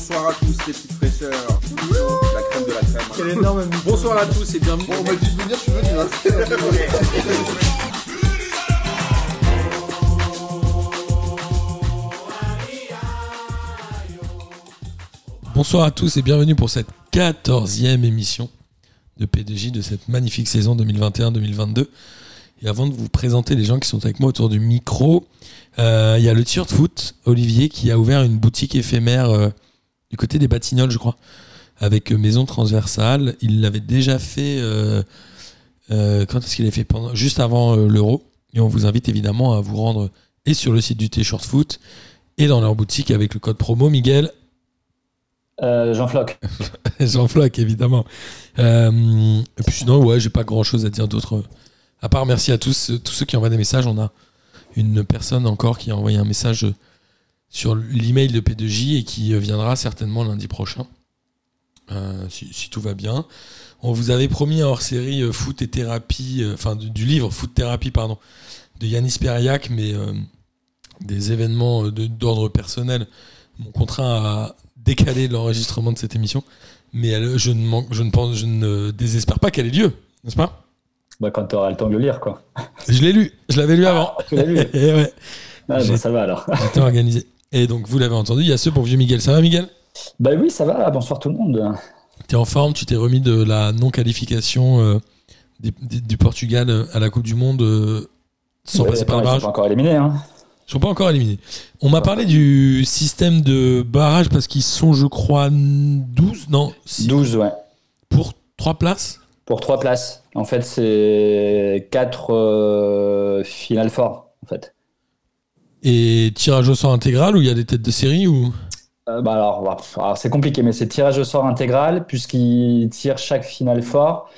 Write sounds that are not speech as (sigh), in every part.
bonsoir à tous les petites fraîcheurs. La crème de la crème. Quel énorme Bonsoir à tous et bienvenue. Bon, on m'a dit de venir, je suis venu. Hein. Bonsoir à tous et bienvenue pour cette quatorzième émission de P2J de cette magnifique saison 2021-2022. Et avant de vous présenter les gens qui sont avec moi autour du micro, euh, il y a le t-shirt foot, Olivier, qui a ouvert une boutique éphémère euh, du côté des Batignolles, je crois, avec maison transversale. Il l'avait déjà fait. euh, euh, quand est-ce qu'il l'a fait? Pendant, Juste avant euh, l'Euro. Et on vous invite évidemment à vous rendre et sur le site du t-shirt foot et dans leur boutique avec le code promo Miguel Jean Floc. (laughs) Jean Floc, évidemment. Et puis sinon, ouais, j'ai pas grand chose à dire d'autre. À part merci à tous, tous ceux qui envoient des messages. On a une personne encore qui a envoyé un message sur l'email de P2J et qui euh, viendra certainement lundi prochain. Euh, si, si tout va bien. On vous avait promis un hors-série euh, foot et thérapie, enfin du, du livre foot thérapie, pardon, de Yanis Periac, mais des événements de- d'ordre personnel m'ont contraint à décaler l'enregistrement de cette émission. Mais elle- je, ne manque, je, ne pense, je ne désespère pas qu'elle ait lieu, n'est-ce pas? Bah, quand tu auras le temps de le lire, quoi. Je l'ai lu, je l'avais lu avant. Tu l'as lu (laughs) Et ouais, Ah, J'ai- bah, Ça va alors. j'étais organisé. Et donc, vous l'avez entendu, il y a ce bon vieux Miguel. Ça va, Miguel? Bah oui, ça va. Bonsoir tout le monde. T'es en forme, tu t'es remis de la non-qualification euh, du Portugal euh, à la Coupe du Monde euh, sans Ouais, passer par le attends, ils sont barrage. pas encore éliminés. Hein. Ils sont pas encore éliminés. On m'a parlé du système de barrage parce qu'ils sont, je crois, 12, non, six- 12, ouais. pour 3 places? Pour 3 places. En fait, c'est 4 finales forts, en fait. Et tirage au sort intégral où il y a des têtes de série ou? Euh, bah alors, bah, alors, c'est compliqué, mais c'est tirage au sort intégral, puisqu'ils tirent chaque finale fort.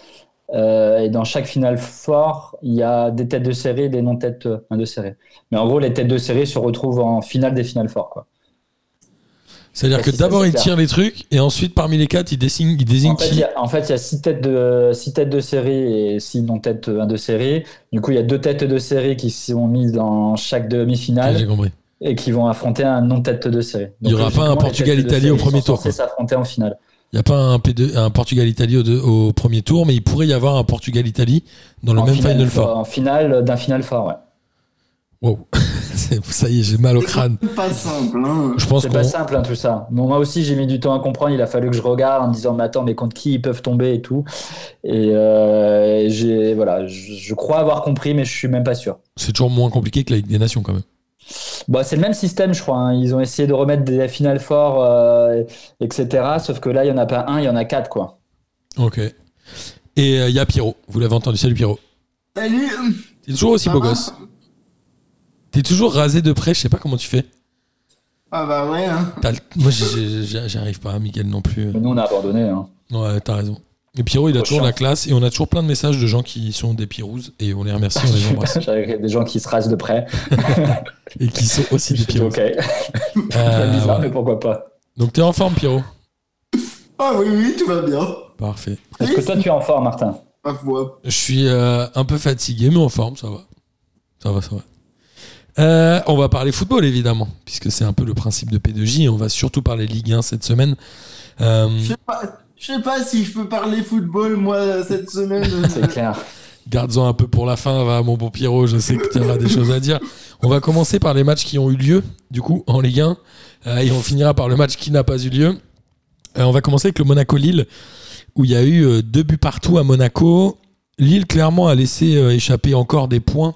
Euh, et dans chaque finale fort, il y a des têtes de série et des non-têtes euh, de série. Mais en gros, les têtes de série se retrouvent en finale des finales forts. C'est-à-dire Ouais, que d'abord clair. tirent les trucs et ensuite parmi les quatre ils désignent, ils désignent En fait, il qui y a, en fait, il y a six têtes de, six têtes de série et six non-têtes euh, de série. Du coup, il y a deux têtes de série qui sont mises dans chaque J'ai demi-finale compris. et qui vont affronter un non-tête de série. Il y aura pas un Portugal-Italie têtes au premier tour, s'affronter en finale. Il n'y a pas un, P2, un Portugal-Italie au, premier tour, mais il pourrait y avoir un Portugal-Italie dans le en même Final Four. En finale d'un final fort, ouais. Wow. (laughs) (laughs) Ça y est, j'ai mal au crâne. C'est pas simple, hein. Je pense C'est pas simple hein, tout ça. Bon, moi aussi j'ai mis du temps à comprendre. Il a fallu que je regarde en me disant mais attends mais contre qui ils peuvent tomber et tout. Et euh, j'ai voilà, je, je crois avoir compris mais je suis même pas sûr. C'est toujours moins compliqué que la Ligue des Nations quand même. Bon, c'est le même système je crois. hein. Ils ont essayé de remettre des finales forts euh, etc. Sauf que là il y en a pas un, il y en a quatre quoi. Ok. Et euh, il y a Pierrot. Vous l'avez entendu, salut Pierrot. Salut. T'es toujours aussi beau gosse. T'es toujours rasé de près, je sais pas comment tu fais. Ah bah ouais, hein. T'as le- Moi j'ai- j'ai- j'y arrive pas, Miguel non plus. Mais nous on a abandonné. hein. Ouais, t'as raison. Et Pierrot, il a Trop toujours chiant. la classe et on a toujours plein de messages de gens qui sont des Pirouses et on les remercie, on les embrasse. (laughs) J'avais des gens qui se rasent de près. (laughs) et qui sont aussi des J'étais Pirouses. ok. (laughs) Euh, bizarre voilà. mais pourquoi pas. Donc t'es en forme, Pierrot? Ah oui, oui, tout va bien. Parfait. Est-ce que toi tu es en forme Martin? Ma foi. Je suis euh, un peu fatigué, mais en forme, ça va. Ça va, ça va. Euh, on va parler football, évidemment, puisque c'est un peu le principe de P2J. et On va surtout parler Ligue 1 cette semaine. Euh, Je sais pas, je sais pas si je peux parler football, moi, cette semaine. (laughs) C'est clair. Garde-en un peu pour la fin, va, mon bon Pierrot. Je sais que tu auras des choses à dire. On va commencer par les matchs qui ont eu lieu, du coup, en Ligue 1. euh, et on finira par le match qui n'a pas eu lieu. Euh, on va commencer avec le Monaco-Lille, où il y a eu euh, deux buts partout à Monaco. Lille, clairement, a laissé euh, échapper encore des points,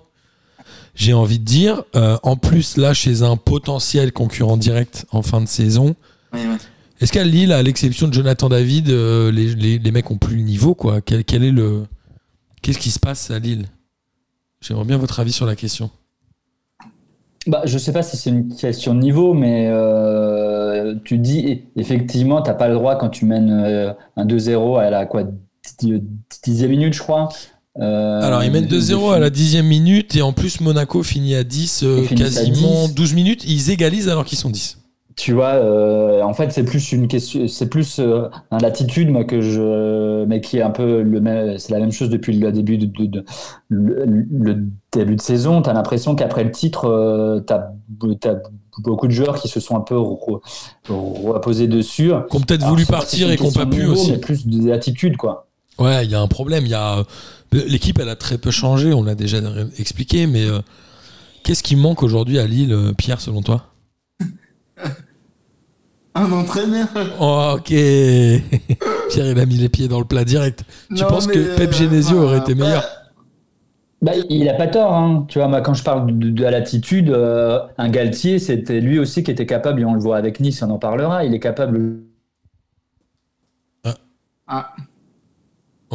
j'ai envie de dire. Euh, en plus, là, chez un potentiel concurrent direct en fin de saison. Ouais, ouais. Est-ce qu'à Lille, à l'exception de Jonathan David, euh, les, les- les mecs ont plus le niveau quoi? Quel, quel est le Qu'est-ce qui se passe à Lille? J'aimerais bien votre avis sur la question. Bah, je sais pas si c'est une question de niveau, mais euh, tu dis effectivement, t'as pas le droit quand tu mènes euh, un 2-0 à la quoi, dix- dixième minute, je crois. Euh, Alors, ils mènent de- 2-0 à la dixième minute et en plus, Monaco finit à 10, euh, à quasiment 10. 12 minutes. Ils égalisent alors qu'ils sont 10. tu vois, euh, en fait, c'est plus une question, c'est plus un attitude, moi, que je, mais qui est un peu le même, c'est la même chose depuis le début de, de- de- le, le début de saison. T'as l'impression qu'après le titre, t'as, t'as beaucoup de joueurs qui se sont un peu re- reposés dessus. Qui ont peut-être voulu partir et qui n'ont pas pu aussi. mais plus des attitudes, quoi. Ouais, il y a un problème. Il y a l'équipe, elle a très peu changé. On l'a déjà expliqué, mais euh, qu'est-ce qui manque aujourd'hui à Lille, euh, Pierre, selon toi? (laughs) Un entraîneur. Oh, Ok. (laughs) Pierre, il a mis les pieds dans le plat direct. Tu Non, penses que Pep euh, Genesio aurait été meilleur? Bah, il a pas tort, hein. Tu vois, moi, quand je parle de, de l'attitude, euh, un Galtier, c'était lui aussi qui était capable, et on le voit avec Nice, on en parlera, il est capable. Ah,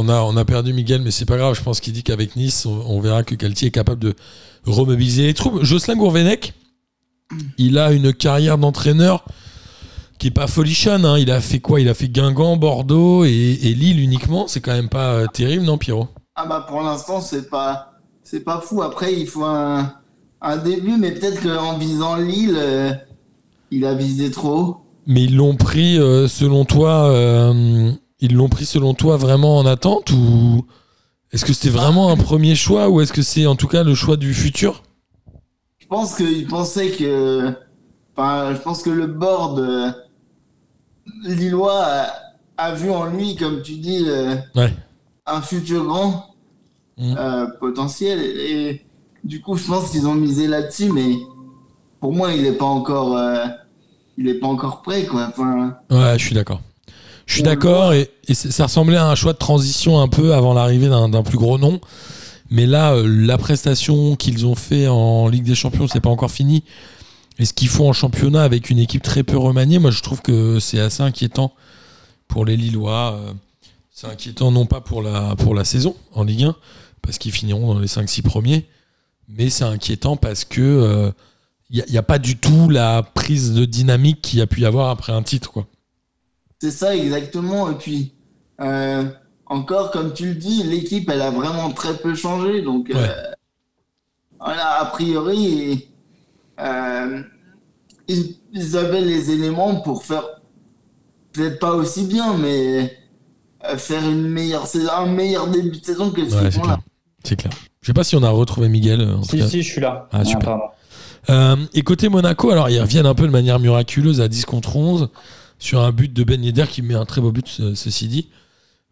on a, on a perdu Miguel, mais c'est pas grave. Je pense qu'il dit qu'avec Nice, on, on verra que Galtier est capable de remobiliser les troupes. Jocelyn Gourvenec, il a une carrière d'entraîneur qui est pas folichonne. hein. Il a fait quoi? Il a fait Guingamp, Bordeaux et, et Lille uniquement. C'est quand même pas euh, terrible, non, Pierrot? Ah bah pour l'instant c'est pas c'est pas fou. Après il faut un, un début, mais peut-être qu'en visant Lille, euh, il a visé trop haut. Mais ils l'ont pris, euh, selon toi, euh, ils l'ont pris selon toi vraiment en attente ou est-ce que c'était vraiment un premier choix ou est-ce que c'est en tout cas le choix du futur? Je pense qu'il pensait que. Enfin, je pense que le board euh, lillois a, a vu en lui, comme tu dis, euh, Ouais. un futur grand Mm. euh, potentiel. Et du coup, je pense qu'ils ont misé là-dessus, mais pour moi, il n'est pas encore. il est pas encore prêt, quoi. Enfin, Ouais, je suis d'accord. Je suis d'accord et, ça ressemblait à un choix de transition un peu avant l'arrivée d'un plus gros nom. Mais là, euh, la prestation qu'ils ont fait en Ligue des Champions, c'est pas encore fini. Et ce qu'ils font en championnat avec une équipe très peu remaniée, moi je trouve que c'est assez inquiétant pour les Lillois. Euh, C'est inquiétant non pas pour la, pour la saison en Ligue 1, parce qu'ils finiront dans les 5-6 premiers, mais c'est inquiétant parce que il n'y a, pas du tout la prise de dynamique qu'il y a pu y avoir après un titre. Quoi. C'est ça exactement. Et puis, euh, encore, comme tu le dis, l'équipe, elle a vraiment très peu changé. Donc, euh, voilà, a priori, euh, ils, ils avaient les éléments pour faire peut-être pas aussi bien, mais euh, faire une meilleure saison, un meilleur début de saison que ce Ouais, qu'ils là. clair. C'est clair. Je sais pas si on a retrouvé Miguel. En tout Si, cas. si, je suis là. Ah, super. Euh, et côté Monaco, alors ils reviennent un peu de manière miraculeuse à 10 contre 11 sur un but de Ben Yedder qui met un très beau but, ce- ceci dit.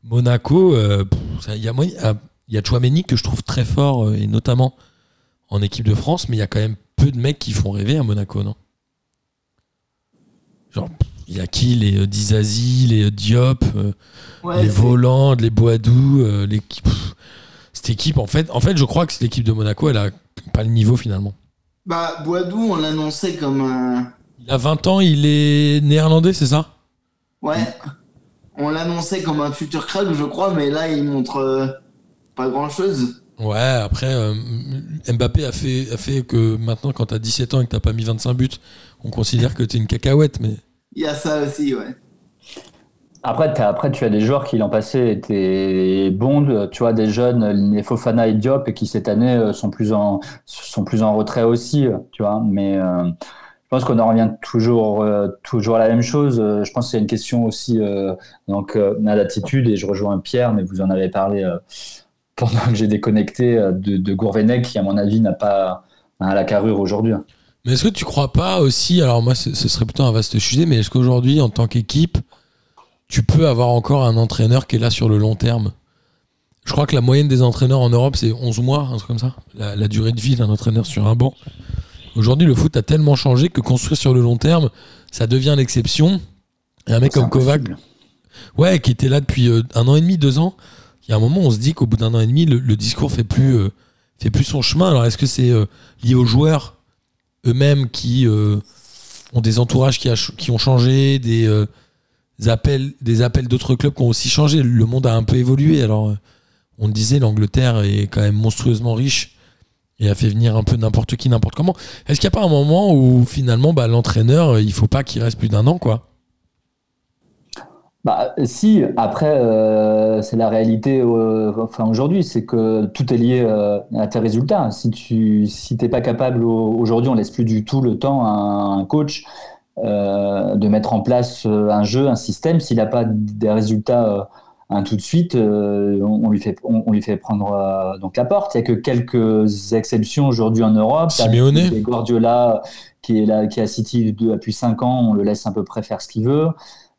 Monaco, euh, il y a ah, il y a Chouameni que je trouve très fort, euh, et notamment en équipe de France, mais il y a quand même peu de mecs qui font rêver à Monaco, non? Genre, il y a qui? Les euh, Dizazi, les euh, Diop, euh, Ouais, les Voland, les Boadou, euh, l'équipe. Cette équipe, en fait, en fait, je crois que cette équipe de Monaco, elle a pas le niveau finalement. Bah, Boadou, on l'annonçait comme un. Il a 20 ans, il est néerlandais, c'est ça? Ouais. On l'annonçait comme un futur crack, je crois, mais là, il montre euh, pas grand chose. Ouais, après, euh, Mbappé a fait, a fait que maintenant, quand t'as 17 ans et que t'as pas mis 25 buts, on considère que t'es une cacahuète, mais Il y a ça aussi, ouais. Après, t'as- après, tu as des joueurs qui l'an passé étaient bons, tu vois, des jeunes, les Fofana et Diop, et qui cette année euh, sont plus en, sont plus en retrait aussi, euh, tu vois. Mais euh, je pense qu'on en revient toujours, euh, toujours à la même chose. Euh, Je pense qu'il y a une question aussi euh, donc, euh, à l'attitude, et je rejoins Pierre, mais vous en avez parlé euh, pendant que j'ai déconnecté euh, de, de Gourvenec, qui, à mon avis, n'a pas hein, la carrure aujourd'hui. Mais est-ce que tu crois pas aussi, alors moi ce, serait plutôt un vaste sujet, mais est-ce qu'aujourd'hui en tant qu'équipe, tu peux avoir encore un entraîneur qui est là sur le long terme? Je crois que la moyenne des entraîneurs en Europe c'est 11 mois, un truc comme ça, la durée de vie d'un entraîneur sur un banc. Aujourd'hui le foot a tellement changé que construire sur le long terme, ça devient l'exception. Et un mec comme Kovac, ouais, qui était là depuis euh, un an et demi, deux ans, il y a un moment on se dit qu'au bout d'un an et demi, le, le discours fait plus, euh, fait plus son chemin. Alors est-ce que c'est euh, lié aux joueurs eux-mêmes qui euh, ont des entourages qui, a ch- qui ont changé, des, des appels, des appels d'autres clubs qui ont aussi changé? Le monde a un peu évolué. Alors, on le disait, l'Angleterre est quand même monstrueusement riche et a fait venir un peu n'importe qui, n'importe comment. Est-ce qu'il n'y a pas un moment où finalement, bah, l'entraîneur, euh, il faut pas qu'il reste plus d'un an, quoi? Bah, si, après, euh, c'est la réalité euh, enfin, aujourd'hui, c'est que tout est lié à tes résultats. Si tu si pas capable, au- aujourd'hui, on laisse plus du tout le temps à un coach de mettre en place un jeu, un système. S'il n'a pas des résultats un tout de suite, on, lui fait, on, lui fait prendre donc la porte. Il n'y a que quelques exceptions aujourd'hui en Europe. Simeone. Guardiola qui est là, qui est à City depuis 5 ans, on le laisse à peu près faire ce qu'il veut.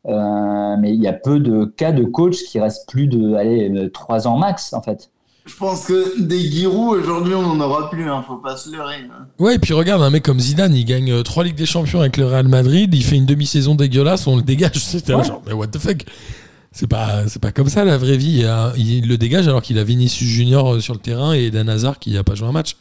mais il y a peu de cas de coach qui restent plus de allez, 3 ans max, en fait. Je pense que des Giroud, aujourd'hui, on n'en aura plus, hein, faut pas se leurrer. Hein. Ouais, et puis regarde, un mec comme Zidane, il gagne 3 Ligues des Champions avec le Real Madrid, il fait une demi-saison dégueulasse, on le dégage. (laughs) C'était genre, mais what the fuck? C'est pas, c'est pas comme ça la vraie vie. Il, le dégage alors qu'il a Vinicius Junior euh, sur le terrain et Dan Hazard qui n'a pas joué un match.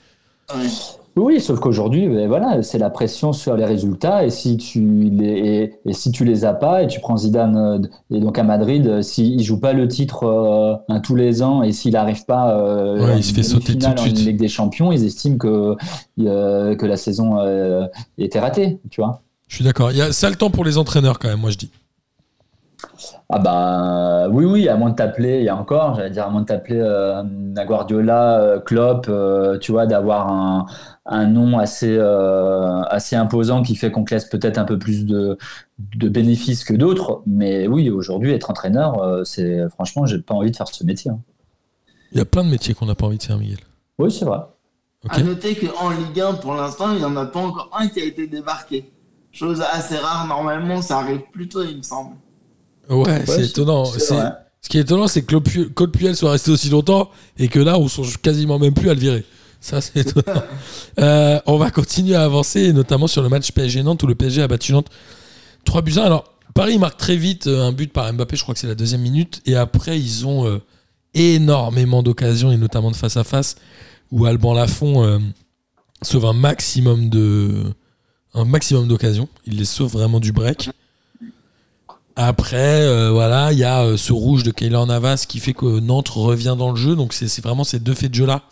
Ouais. Oui, sauf qu'aujourd'hui, ben voilà, c'est la pression sur les résultats. Et si tu les, et, si tu les as pas, et tu prends Zidane, euh, et donc à Madrid, euh, s'il ne joue pas le titre euh, tous les ans, et s'il n'arrive pas euh, il se fait sauter tout de suite. Ligue des Champions, ils estiment que, que la saison était ratée, tu vois. Je suis d'accord. Il y a ça le temps pour les entraîneurs quand même, moi je dis. Ah bah oui, oui, à moins de t'appeler, il y a encore, j'allais dire, à moins de t'appeler euh, Guardiola, Klopp, tu vois, d'avoir un, un nom assez, euh, assez imposant qui fait qu'on te laisse peut-être un peu plus de, de bénéfices que d'autres. Mais oui, aujourd'hui, être entraîneur, euh, c'est franchement, j'ai pas envie de faire ce métier. Hein. Il y a plein de métiers qu'on n'a pas envie de faire, Miguel. Oui, c'est vrai. À noter qu'en Ligue 1, pour l'instant, il n'y en a pas encore un qui a été débarqué. Chose assez rare, normalement, ça arrive plus tôt, il me semble. Ouais, c'est étonnant. Ce qui est étonnant, c'est que Claude Puel soit resté aussi longtemps et que là, on songe quasiment même plus à le virer. Ça, c'est étonnant. (laughs) Euh, on va continuer à avancer, notamment sur le match PSG-Nantes où le PSG a battu Nantes 3 buts 1. Alors, Paris marque très vite euh, un but par Mbappé, je crois que c'est la deuxième minute. Et après, ils ont euh, énormément d'occasions, et notamment de face à face, où Alban Lafont sauve un maximum de un maximum d'occasions. Il les sauve vraiment du break. Après, voilà, il y a ce rouge de Keylor Navas qui fait que Nantes revient dans le jeu. Donc, c'est vraiment ces deux faits de jeu-là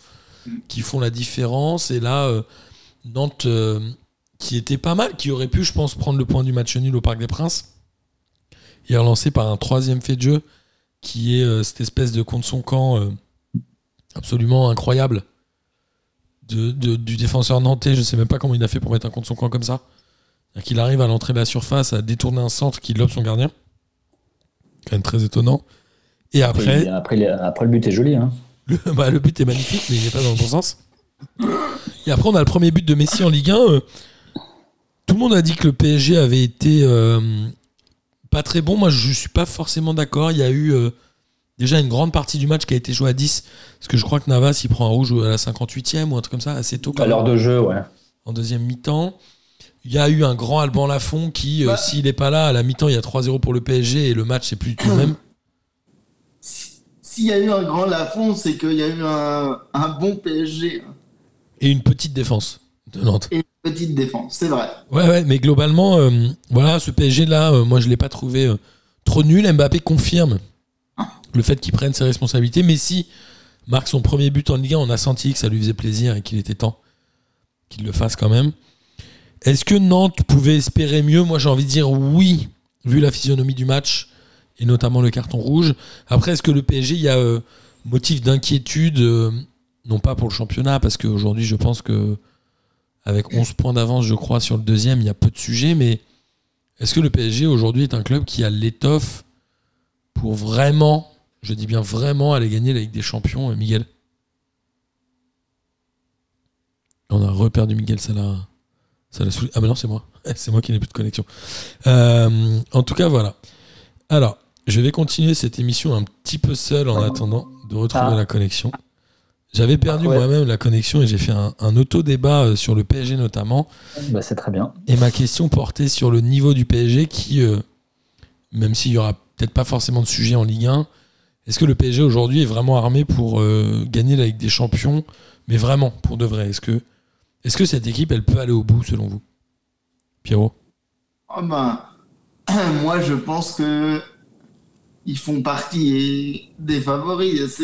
qui font la différence. Et là, euh, Nantes, euh, qui était pas mal, qui aurait pu, je pense, prendre le point du match nul au Parc des Princes, est relancé par un troisième fait de jeu, qui est euh, cette espèce de contre son camp absolument incroyable de, du défenseur nantais. Je sais même pas comment il a fait pour mettre un contre son camp comme ça. Qu'il arrive à l'entrée de la surface, à détourner un centre qui lobe son gardien. Quand même très étonnant. Et après. Après, après, le but est joli. Hein. (laughs) Bah, le, but est magnifique, mais il n'est pas dans le bon sens. Et après, on a le premier but de Messi en Ligue 1. Euh, tout le monde a dit que le PSG avait été euh, pas très bon. Moi, je ne suis pas forcément d'accord. Il y a eu euh, déjà une grande partie du match qui a été joué à 10. Parce que je crois que Navas, il prend un rouge à la 58e ou un truc comme ça, assez tôt. À l'heure de jeu, ouais. En deuxième mi-temps. Il y a eu un grand Alban Lafont qui, bah. s'il n'est pas là, à la mi-temps, il y a 3-0 pour le PSG et le match, c'est plus du tout le même s'il y a eu un grand Lafont, c'est qu'il y a eu un, bon PSG. Et une petite défense de Nantes. Et une petite défense, c'est vrai. Ouais, ouais, mais globalement, euh, voilà, ce PSG-là, euh, moi, je ne l'ai pas trouvé euh, trop nul. Mbappé confirme le fait qu'il prenne ses responsabilités. Messi marque son premier but en Ligue 1. On a senti que ça lui faisait plaisir et qu'il était temps qu'il le fasse quand même. Est-ce que Nantes pouvait espérer mieux Moi, j'ai envie de dire oui, vu la physionomie du match et notamment le carton rouge. Après, est-ce que le PSG, il y a euh, motif d'inquiétude, euh, non pas pour le championnat, parce qu'aujourd'hui, je pense que avec 11 points d'avance, je crois, sur le deuxième, il y a peu de sujets, mais est-ce que le PSG aujourd'hui est un club qui a l'étoffe pour vraiment, je dis bien vraiment, aller gagner la Ligue des Champions, euh, Miguel? On a reperdu Miguel, ça l'a. Ça l'a Ah, mais non, c'est moi. (laughs) C'est moi qui n'ai plus de connexion. en tout cas, voilà. Alors, je vais continuer cette émission un petit peu seul en attendant de retrouver ah. la connexion. J'avais perdu moi-même la connexion et j'ai fait un, auto-débat euh, sur le PSG notamment. Bah, c'est très bien. Et ma question portait sur le niveau du PSG qui, euh, même s'il y aura peut-être pas forcément de sujet en Ligue 1, est-ce que le PSG aujourd'hui est vraiment armé pour euh, gagner la Ligue des Champions? Mais vraiment, pour de vrai. Est-ce que, est que cette équipe, elle peut aller au bout selon vous? Pierrot? Oh ben, (clears throat) Moi, je pense que ils font partie des favoris,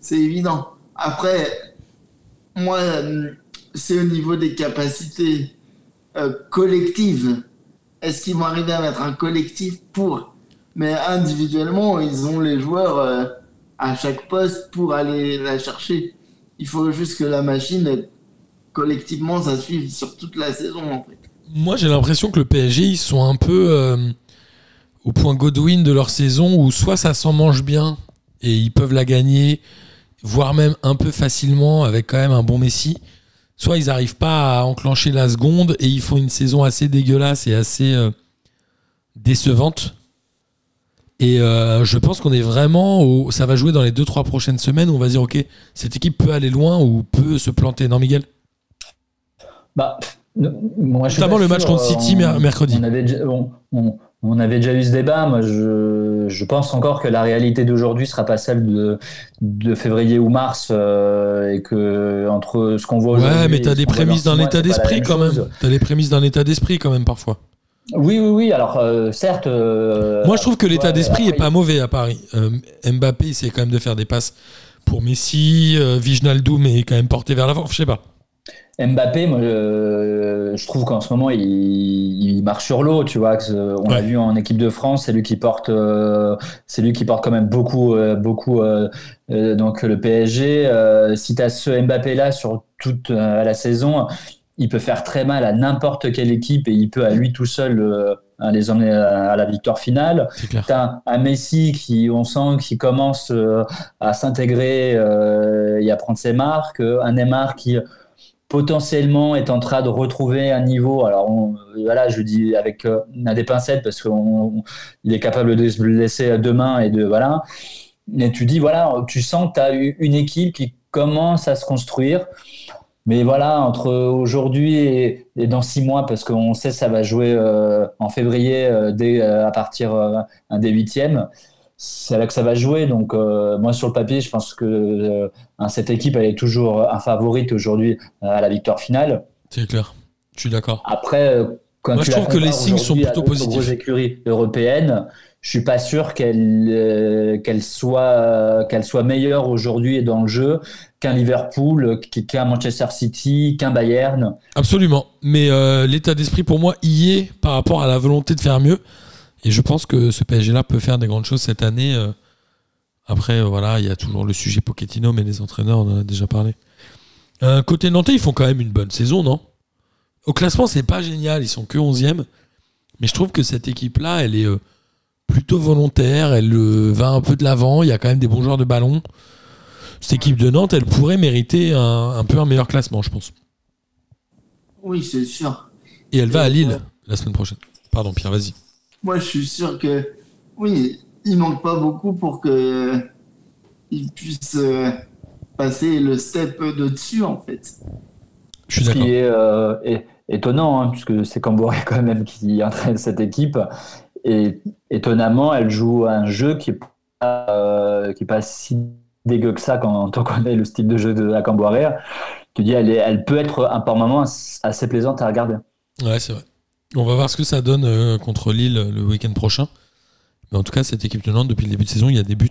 c'est évident. Après, moi, c'est au niveau des capacités euh, collectives. Est-ce qu'ils vont arriver à mettre un collectif pour? Mais individuellement, ils ont les joueurs euh, à chaque poste pour aller la chercher. Il faut juste que la machine, collectivement, ça suive sur toute la saison, en fait. Moi, j'ai l'impression que le PSG, ils sont un peu euh, au point Godwin de leur saison où soit ça s'en mange bien et ils peuvent la gagner, voire même un peu facilement avec quand même un bon Messi, soit ils n'arrivent pas à enclencher la seconde et ils font une saison assez dégueulasse et assez euh, décevante. Et euh, je pense qu'on est vraiment. Ça va jouer dans les 2-3 prochaines semaines où on va dire ok, cette équipe peut aller loin ou peut se planter. Non, Miguel? Bah, moi, Notamment le match contre City, mer- mercredi. On avait, déjà, on, on- on avait déjà eu ce débat. Moi, je, je pense encore que la réalité d'aujourd'hui sera pas celle de, de février ou mars euh, et que entre ce qu'on voit aujourd'hui. Ouais, mais t'as des prémices d'un état d'esprit quand chose. même. T'as les prémices d'un état d'esprit quand même parfois. Oui, oui, oui. Alors, euh, certes. euh, Moi, je trouve que l'état ouais, d'esprit est après, pas mauvais à Paris. Euh, Mbappé essaie quand même de faire des passes pour Messi. Euh, Wijnaldum est quand même porté vers l'avant. Je sais pas. Mbappé, moi, je trouve qu'en ce moment, il, il marche sur l'eau, tu vois. on l'a Ouais. vu en équipe de France, c'est lui qui porte, euh, c'est lui qui porte quand même beaucoup, euh, beaucoup. euh, donc le PSG, si tu as ce Mbappé-là sur toute la saison, il peut faire très mal à n'importe quelle équipe et il peut à lui tout seul les emmener à, la victoire finale. T'as un Messi qui, on sent, qui commence à s'intégrer et à prendre ses marques. Un Neymar qui potentiellement est en train de retrouver un niveau. Alors voilà, je dis avec euh, des pincettes parce qu'il est capable de se blesser demain et de voilà. Mais tu dis voilà, tu sens que tu as une équipe qui commence à se construire. Mais voilà, entre aujourd'hui et, dans six mois, parce qu'on sait que ça va jouer euh, en février euh, euh, à partir des huitièmes, c'est là que ça va jouer. Donc euh, moi sur le papier, je pense que euh, cette équipe elle est toujours un favorite aujourd'hui euh, à la victoire finale. C'est clair. Je suis d'accord. Après, quand Moi, tu je trouve que les signes sont plutôt positifs. écuries européennes, je suis pas sûr qu'elle euh, qu'elle soit qu'elle soit meilleure aujourd'hui dans le jeu qu'un Liverpool, qu'un Manchester City, qu'un Bayern. Absolument. Mais l'état d'esprit pour moi y est par rapport à la volonté de faire mieux. Et je pense que ce PSG-là peut faire des grandes choses cette année. euh. Après, euh, voilà, il y a toujours le sujet Pochettino, mais les entraîneurs, on en a déjà parlé. Euh, côté Nantais, ils font quand même une bonne saison, non? Au classement, c'est pas génial, ils sont que 11e. Mais je trouve que cette équipe-là, elle est euh, plutôt volontaire, elle euh, va un peu de l'avant, il y a quand même des bons joueurs de ballon. Cette équipe de Nantes, elle pourrait mériter un, un peu un meilleur classement, je pense. Oui, c'est sûr. Et elle va à Lille la semaine prochaine. Pardon, Pierre, vas-y. Moi, je suis sûr que oui, il manque pas beaucoup pour que il puisse euh, passer le step de dessus en fait. Je suis Ce d'accord. qui est, euh, est- étonnant, hein, puisque c'est Cambouré quand même qui entraîne cette équipe. Et étonnamment, elle joue un jeu qui est pas, euh, qui est pas si dégueu que ça quand (laughs) on connaît le style de jeu de la Camboiré. Tu dis, elle, est, elle peut être un par moment assez plaisante à regarder. Ouais, c'est vrai. On va voir ce que ça donne euh, contre Lille euh, le week-end prochain. Mais en tout cas, cette équipe de Nantes, depuis le début de saison, il y a des buts.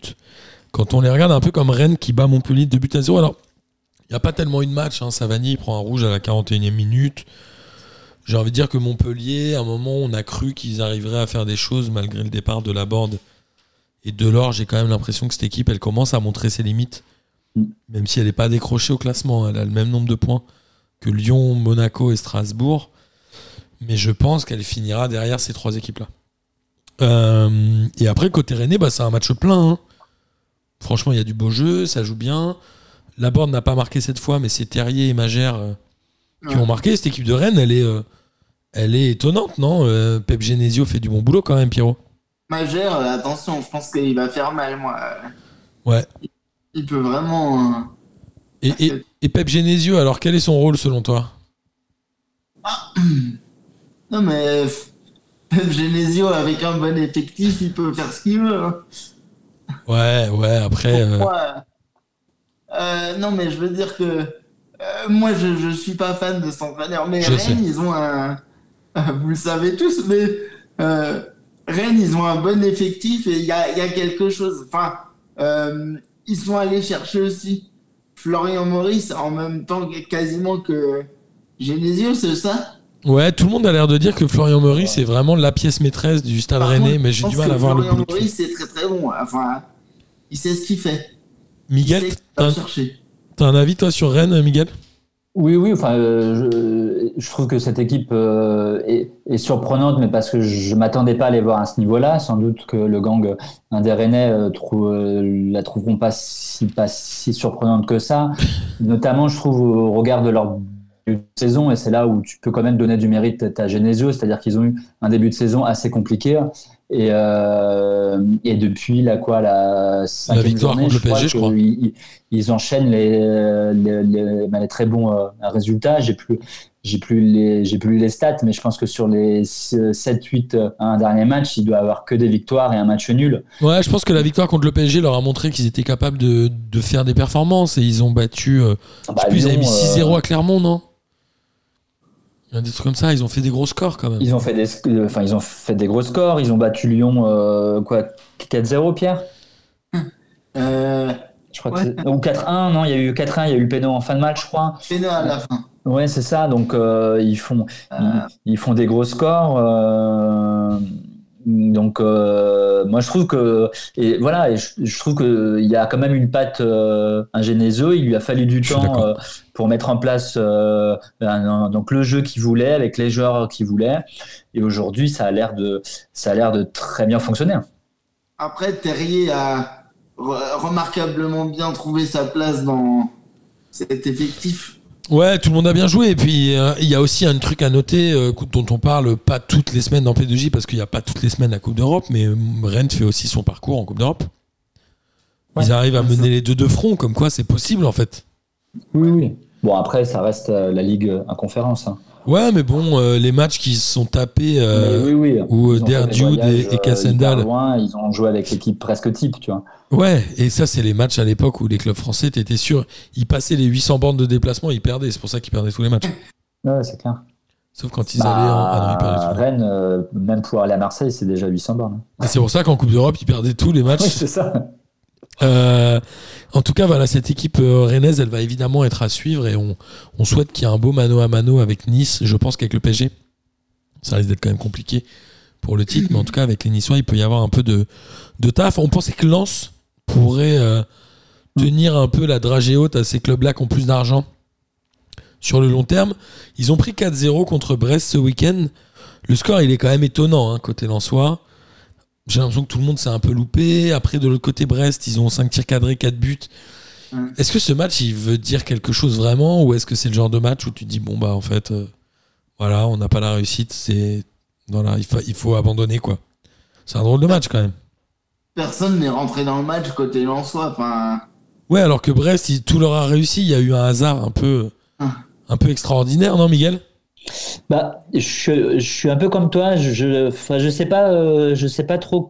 Quand on les regarde un peu comme Rennes qui bat Montpellier de but à 0, alors il n'y a pas tellement eu de match. Hein. Savani prend un rouge à la 41e minute. J'ai envie de dire que Montpellier, à un moment, on a cru qu'ils arriveraient à faire des choses malgré le départ de la bande et Delors. J'ai quand même l'impression que cette équipe, elle commence à montrer ses limites. Même si elle n'est pas décrochée au classement. Elle a le même nombre de points que Lyon, Monaco et Strasbourg. Mais je pense qu'elle finira derrière ces trois équipes-là. Euh, et après, côté Rennais, bah, c'est un match plein. hein. Franchement, il y a du beau jeu, ça joue bien. La Borde n'a pas marqué cette fois, mais c'est Terrier et Magère euh, qui Ouais. ont marqué. Cette équipe de Rennes, elle est, euh, elle est étonnante, non? Pep Genesio fait du bon boulot quand même, Pierrot. Magère, attention, je pense qu'il va faire mal moi. Ouais. Il peut vraiment. Et, et, et Pep Genesio, alors quel est son rôle selon toi? (clears throat) Non mais Genesio avec un bon effectif, il peut faire ce qu'il veut. hein. Ouais, ouais, après. euh, Pourquoi Euh, non, mais je veux dire que euh, moi, je, je suis pas fan de cet entraîneur, mais Je Rennes, sais. ils ont un. (laughs) Vous le savez tous, mais Rennes, ils ont un bon effectif et il y a, y a quelque chose. Enfin, ils sont allés chercher aussi Florian Maurice en même temps quasiment que Genesio, c'est ça? Ouais, tout le monde a l'air de dire que Florian Meurice est vraiment la pièce maîtresse du stade Par rennais, contre, mais je j'ai du mal à voir le Florian. Maurice, c'est très très bon. Enfin, il sait ce qu'il fait. Miguel, t'as un, avis toi sur Rennes, Miguel? Oui, oui, enfin, euh, je, je trouve que cette équipe euh, est, est surprenante, mais parce que je m'attendais pas à les voir à ce niveau-là. Sans doute que le gang, un des Rennais, euh, trou- euh, la trouveront pas si, pas si surprenante que ça. (laughs) Notamment, je trouve, au regard de leur de saison, et c'est là où tu peux quand même donner du mérite à Genesio, c'est-à-dire qu'ils ont eu un début de saison assez compliqué. Et, euh, et depuis la quoi la victoire journée, contre le PSG, je crois. Ils, enchaînent les, les, les- les très bons euh, résultats. J'ai plus j'ai plus les j'ai plus les stats, mais je pense que sur les 7 8 un dernier match, il doit avoir que des victoires et un match nul. Ouais, je pense que la victoire contre le PSG leur a montré qu'ils étaient capables de, de faire des performances et ils ont battu. euh, je Bah, sais plus, ils avaient mis Lyon, 6-0 euh, à Clermont, non? Il y a des trucs comme ça, ils ont fait des gros scores quand même. Ils ont fait des euh, enfin ils ont fait des gros scores, ils ont battu Lyon euh, quoi 4-0 Pierre? Euh, Je crois Ouais. que c'est- ou 4-1 non, il y a eu 4-1, il y a eu le péno en fin de match, je crois. Péno à la fin. Ouais, c'est ça. Donc euh, ils font Euh, ils, ils font des gros scores. Donc euh, moi je trouve que et voilà, et je, je trouve que il y a quand même une patte euh, un Genesio. Il lui a fallu du Je temps euh, pour mettre en place euh, un- un- donc le jeu qu'il voulait avec les joueurs qu'il voulait. Et aujourd'hui, ça a l'air de ça a l'air de très bien fonctionner. Après, Terrier a re- remarquablement bien trouvé sa place dans cet effectif. Ouais, tout le monde a bien joué. Et puis, euh, il y a aussi un truc à noter euh, dont on parle pas toutes les semaines dans P2J parce qu'il n'y a pas toutes les semaines la Coupe d'Europe, mais euh, Rennes fait aussi son parcours en Coupe d'Europe. Ils arrivent à mener les deux de front, comme quoi c'est possible en fait. Oui, oui. Bon après, ça reste euh, la ligue euh, en conférence. hein. Ouais, mais bon, euh, les matchs qui se sont tapés. euh, oui, Der Dude et- Cassendal- Ils ont joué avec l'équipe presque type, tu vois. Ouais, et ça, c'est les matchs à l'époque où les clubs français, t'étais sûr, ils passaient les 800 bornes de déplacement, ils perdaient. C'est pour ça qu'ils perdaient tous les matchs. Ouais, c'est clair. Sauf quand ils allaient en. Ah non, ils. Rennes, euh, même pour aller à Marseille, c'est déjà 800 bornes. Et c'est pour ça qu'en Coupe d'Europe, ils perdaient tous les matchs. Oui, c'est ça. Euh, en tout cas, voilà, cette équipe euh, rennaise, elle va évidemment être à suivre et on, on souhaite qu'il y ait un beau mano à mano avec Nice. Je pense qu'avec le PSG, ça risque d'être quand même compliqué pour le titre, mais en tout cas, avec les Niçois, il peut y avoir un peu de, de taf. On pensait que Lens pourrait euh, tenir un peu la dragée haute à ces clubs-là qui ont plus d'argent sur le long terme. Ils ont pris 4-0 contre Brest ce week-end. Le score, il est quand même étonnant hein, côté Lensois. J'ai l'impression que tout le monde s'est un peu loupé. Après, de l'autre côté, Brest, ils ont 5 tirs cadrés, 4 buts. Est-ce que ce match, il veut dire quelque chose vraiment Ou est-ce que c'est le genre de match où tu te dis, bon, bah, en fait, euh, voilà, on n'a pas la réussite, c'est. Voilà, il faut, il faut abandonner, quoi. C'est un drôle de match, quand même. Personne n'est rentré dans le match côté Lensois. Enfin, Ouais, alors que Brest, il- tout leur a réussi. Il y a eu un hasard un peu, Ah. un peu extraordinaire, non, Miguel? Bah, je, je suis un peu comme toi. Je, je, enfin, je sais pas, euh, je sais pas trop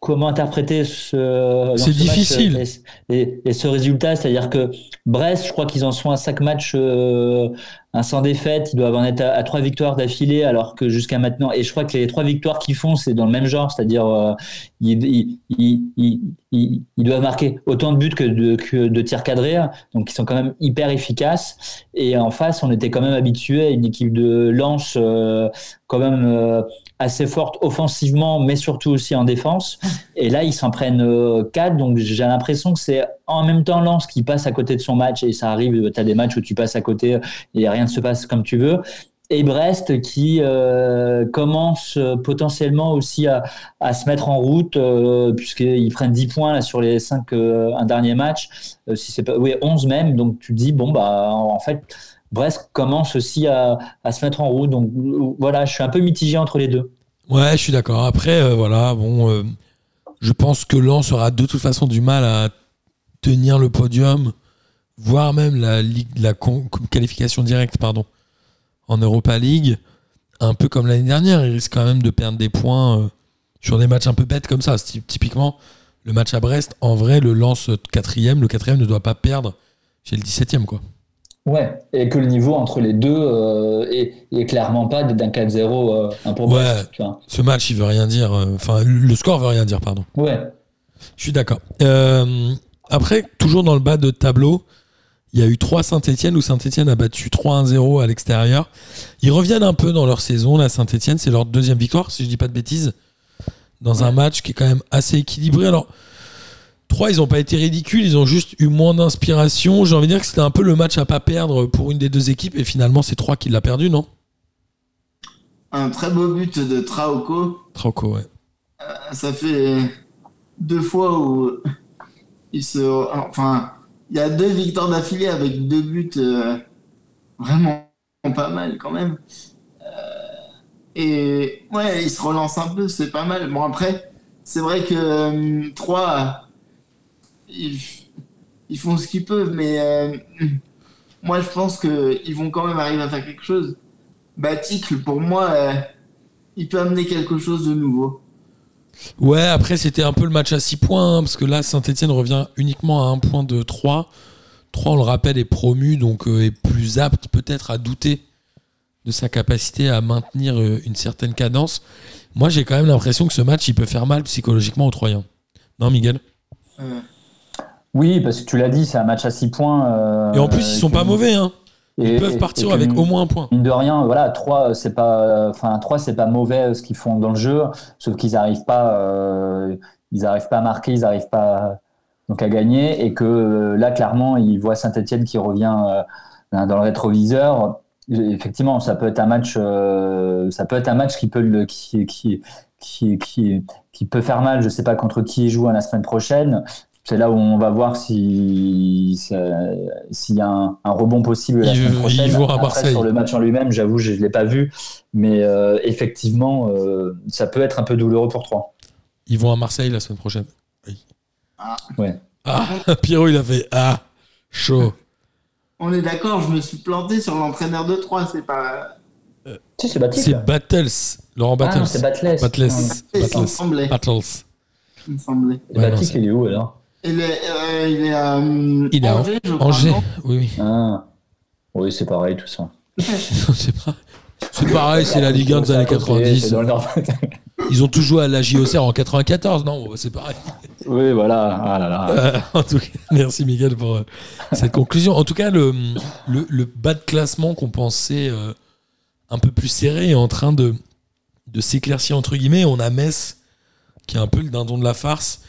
comment interpréter ce. C'est ce difficile. euh, et, et- et ce résultat, c'est-à-dire que Brest, je crois qu'ils en sont à cinq matchs, euh, un sans défaite. Ils doivent en être à, à trois victoires d'affilée, alors que jusqu'à maintenant, et je crois que les trois victoires qu'ils font, c'est dans le même genre, c'est-à-dire euh, ils, ils, ils, ils, ils- ils doivent marquer autant de buts que de, que de tirs cadrés, donc ils sont quand même hyper efficaces. Et en face, on était quand même habitué à une équipe de Lens euh, quand même euh, assez forte offensivement, mais surtout aussi en défense. Et là, ils s'en prennent euh, quatre. Donc j'ai l'impression que c'est en même temps Lens qui passe à côté de son match. Et ça arrive, tu as des matchs où tu passes à côté et rien ne se passe comme tu veux. Et Brest qui euh, commence euh, potentiellement aussi à, se mettre en route, euh, puisqu'ils prennent 10 points sur les 5 euh, un dernier match, euh, si c'est pas, oui, 11 même. Donc tu te dis, bon, bah, en fait, Brest commence aussi à, se mettre en route. Donc voilà, je suis un peu mitigé entre les deux. Ouais, je suis d'accord. Après, euh, voilà, bon, euh, je pense que Lens aura de toute façon du mal à tenir le podium, voire même la, qualification directe, en Europa League. Un peu comme l'année dernière, ils risquent quand même de perdre des points euh, sur des matchs un peu bêtes comme ça. Typiquement, le match à Brest, en vrai, le Lens quatrième, le quatrième ne doit pas perdre chez le 17ème, quoi. Ouais, et que le niveau entre les deux euh, est, est clairement pas d'un 4-0 euh, un pour Ouais. Brest. Tu vois. Ce match, il veut rien dire. euh, Enfin, le score veut rien dire, pardon. Ouais. Je suis d'accord. Euh, après, toujours dans le bas de tableau, il y a eu 3 Saint-Etienne où Saint-Etienne a battu 3-1-0 à l'extérieur. Ils reviennent un peu dans leur saison, là, Saint-Etienne. C'est leur deuxième victoire, si je dis pas de bêtises, dans un match qui est quand même assez équilibré. Alors, 3, ils ont pas été ridicules, ils ont juste eu moins d'inspiration. J'ai envie de dire que c'était un peu le match à pas perdre pour une des deux équipes, et finalement, c'est 3 qui l'a perdu, non? Un très beau but de Traoko. Trauco, ouais. Euh, Ça fait deux fois où il se. Enfin, il y a deux victoires d'affilée avec deux buts euh, vraiment pas mal quand même. Euh, et ouais, il se relance un peu, c'est pas mal. Bon, après, c'est vrai que euh, 3, ils, ils font ce qu'ils peuvent, mais euh, moi je pense qu'ils vont quand même arriver à faire quelque chose. Baticle, pour moi, euh, il peut amener quelque chose de nouveau. Ouais, après, c'était un peu le match à 6 points, hein, parce que là, Saint-Etienne revient uniquement à un point de 3. 3, on le rappelle, est promu, donc euh, est plus apte peut-être à douter de sa capacité à maintenir euh, une certaine cadence. Moi, j'ai quand même l'impression que ce match, il peut faire mal psychologiquement aux Troyens. Non, Miguel? Euh, Oui, parce que tu l'as dit, c'est un match à 6 points. euh, Et en plus, ils sont pas mauvais. Hein. Ils et- peuvent partir et avec au moins un point. Mine de rien, voilà, 3, c'est pas, enfin, 3, c'est pas mauvais euh, ce qu'ils font dans le jeu, sauf qu'ils n'arrivent pas, euh, ils arrivent pas à marquer, ils n'arrivent pas donc à gagner, et que là, clairement, ils voient Saint-Etienne qui revient euh, dans le rétroviseur. Effectivement, ça peut être un match, euh, ça peut être un match qui peut le, qui, qui, qui, qui, qui peut faire mal. Je sais pas contre qui ils jouent la semaine prochaine. C'est là où on va voir si s'il y a un, un rebond possible la semaine prochaine. Après, Marseille. sur le match en lui-même, j'avoue, je ne l'ai pas vu, mais euh, effectivement, euh, ça peut être un peu douloureux pour toi. Ils vont à Marseille la semaine prochaine. Oui. Ah. Ouais. Ah, (laughs) Pierrot, il a fait Ah, chaud. On est d'accord, je me suis planté sur l'entraîneur de 3, c'est pas. Si, c'est Batik. C'est Battles, Laurent Ah, Battles. non, c'est Batless. Battles. Il me Battles. semblait. Battles. Il me semblait. Et Ouais, non, il est où alors? Il est, euh, il est à euh, Il est à Angers, je crois. Angers, non oui, oui. ah. Oui, c'est pareil, tout ça. (laughs) c'est pas- c'est pareil, c'est la Ligue 1 des années côté, 90. c'est dans le Nord. (laughs) Ils ont tous joué à la JOCR en 94, non bah, C'est pareil. oui, voilà. Ah là là. Euh, en tout cas, merci Miguel pour cette conclusion. En tout cas, le, le, le bas de classement qu'on pensait euh, un peu plus serré est en train de, de s'éclaircir entre guillemets. On a Metz qui est un peu le dindon de la farce.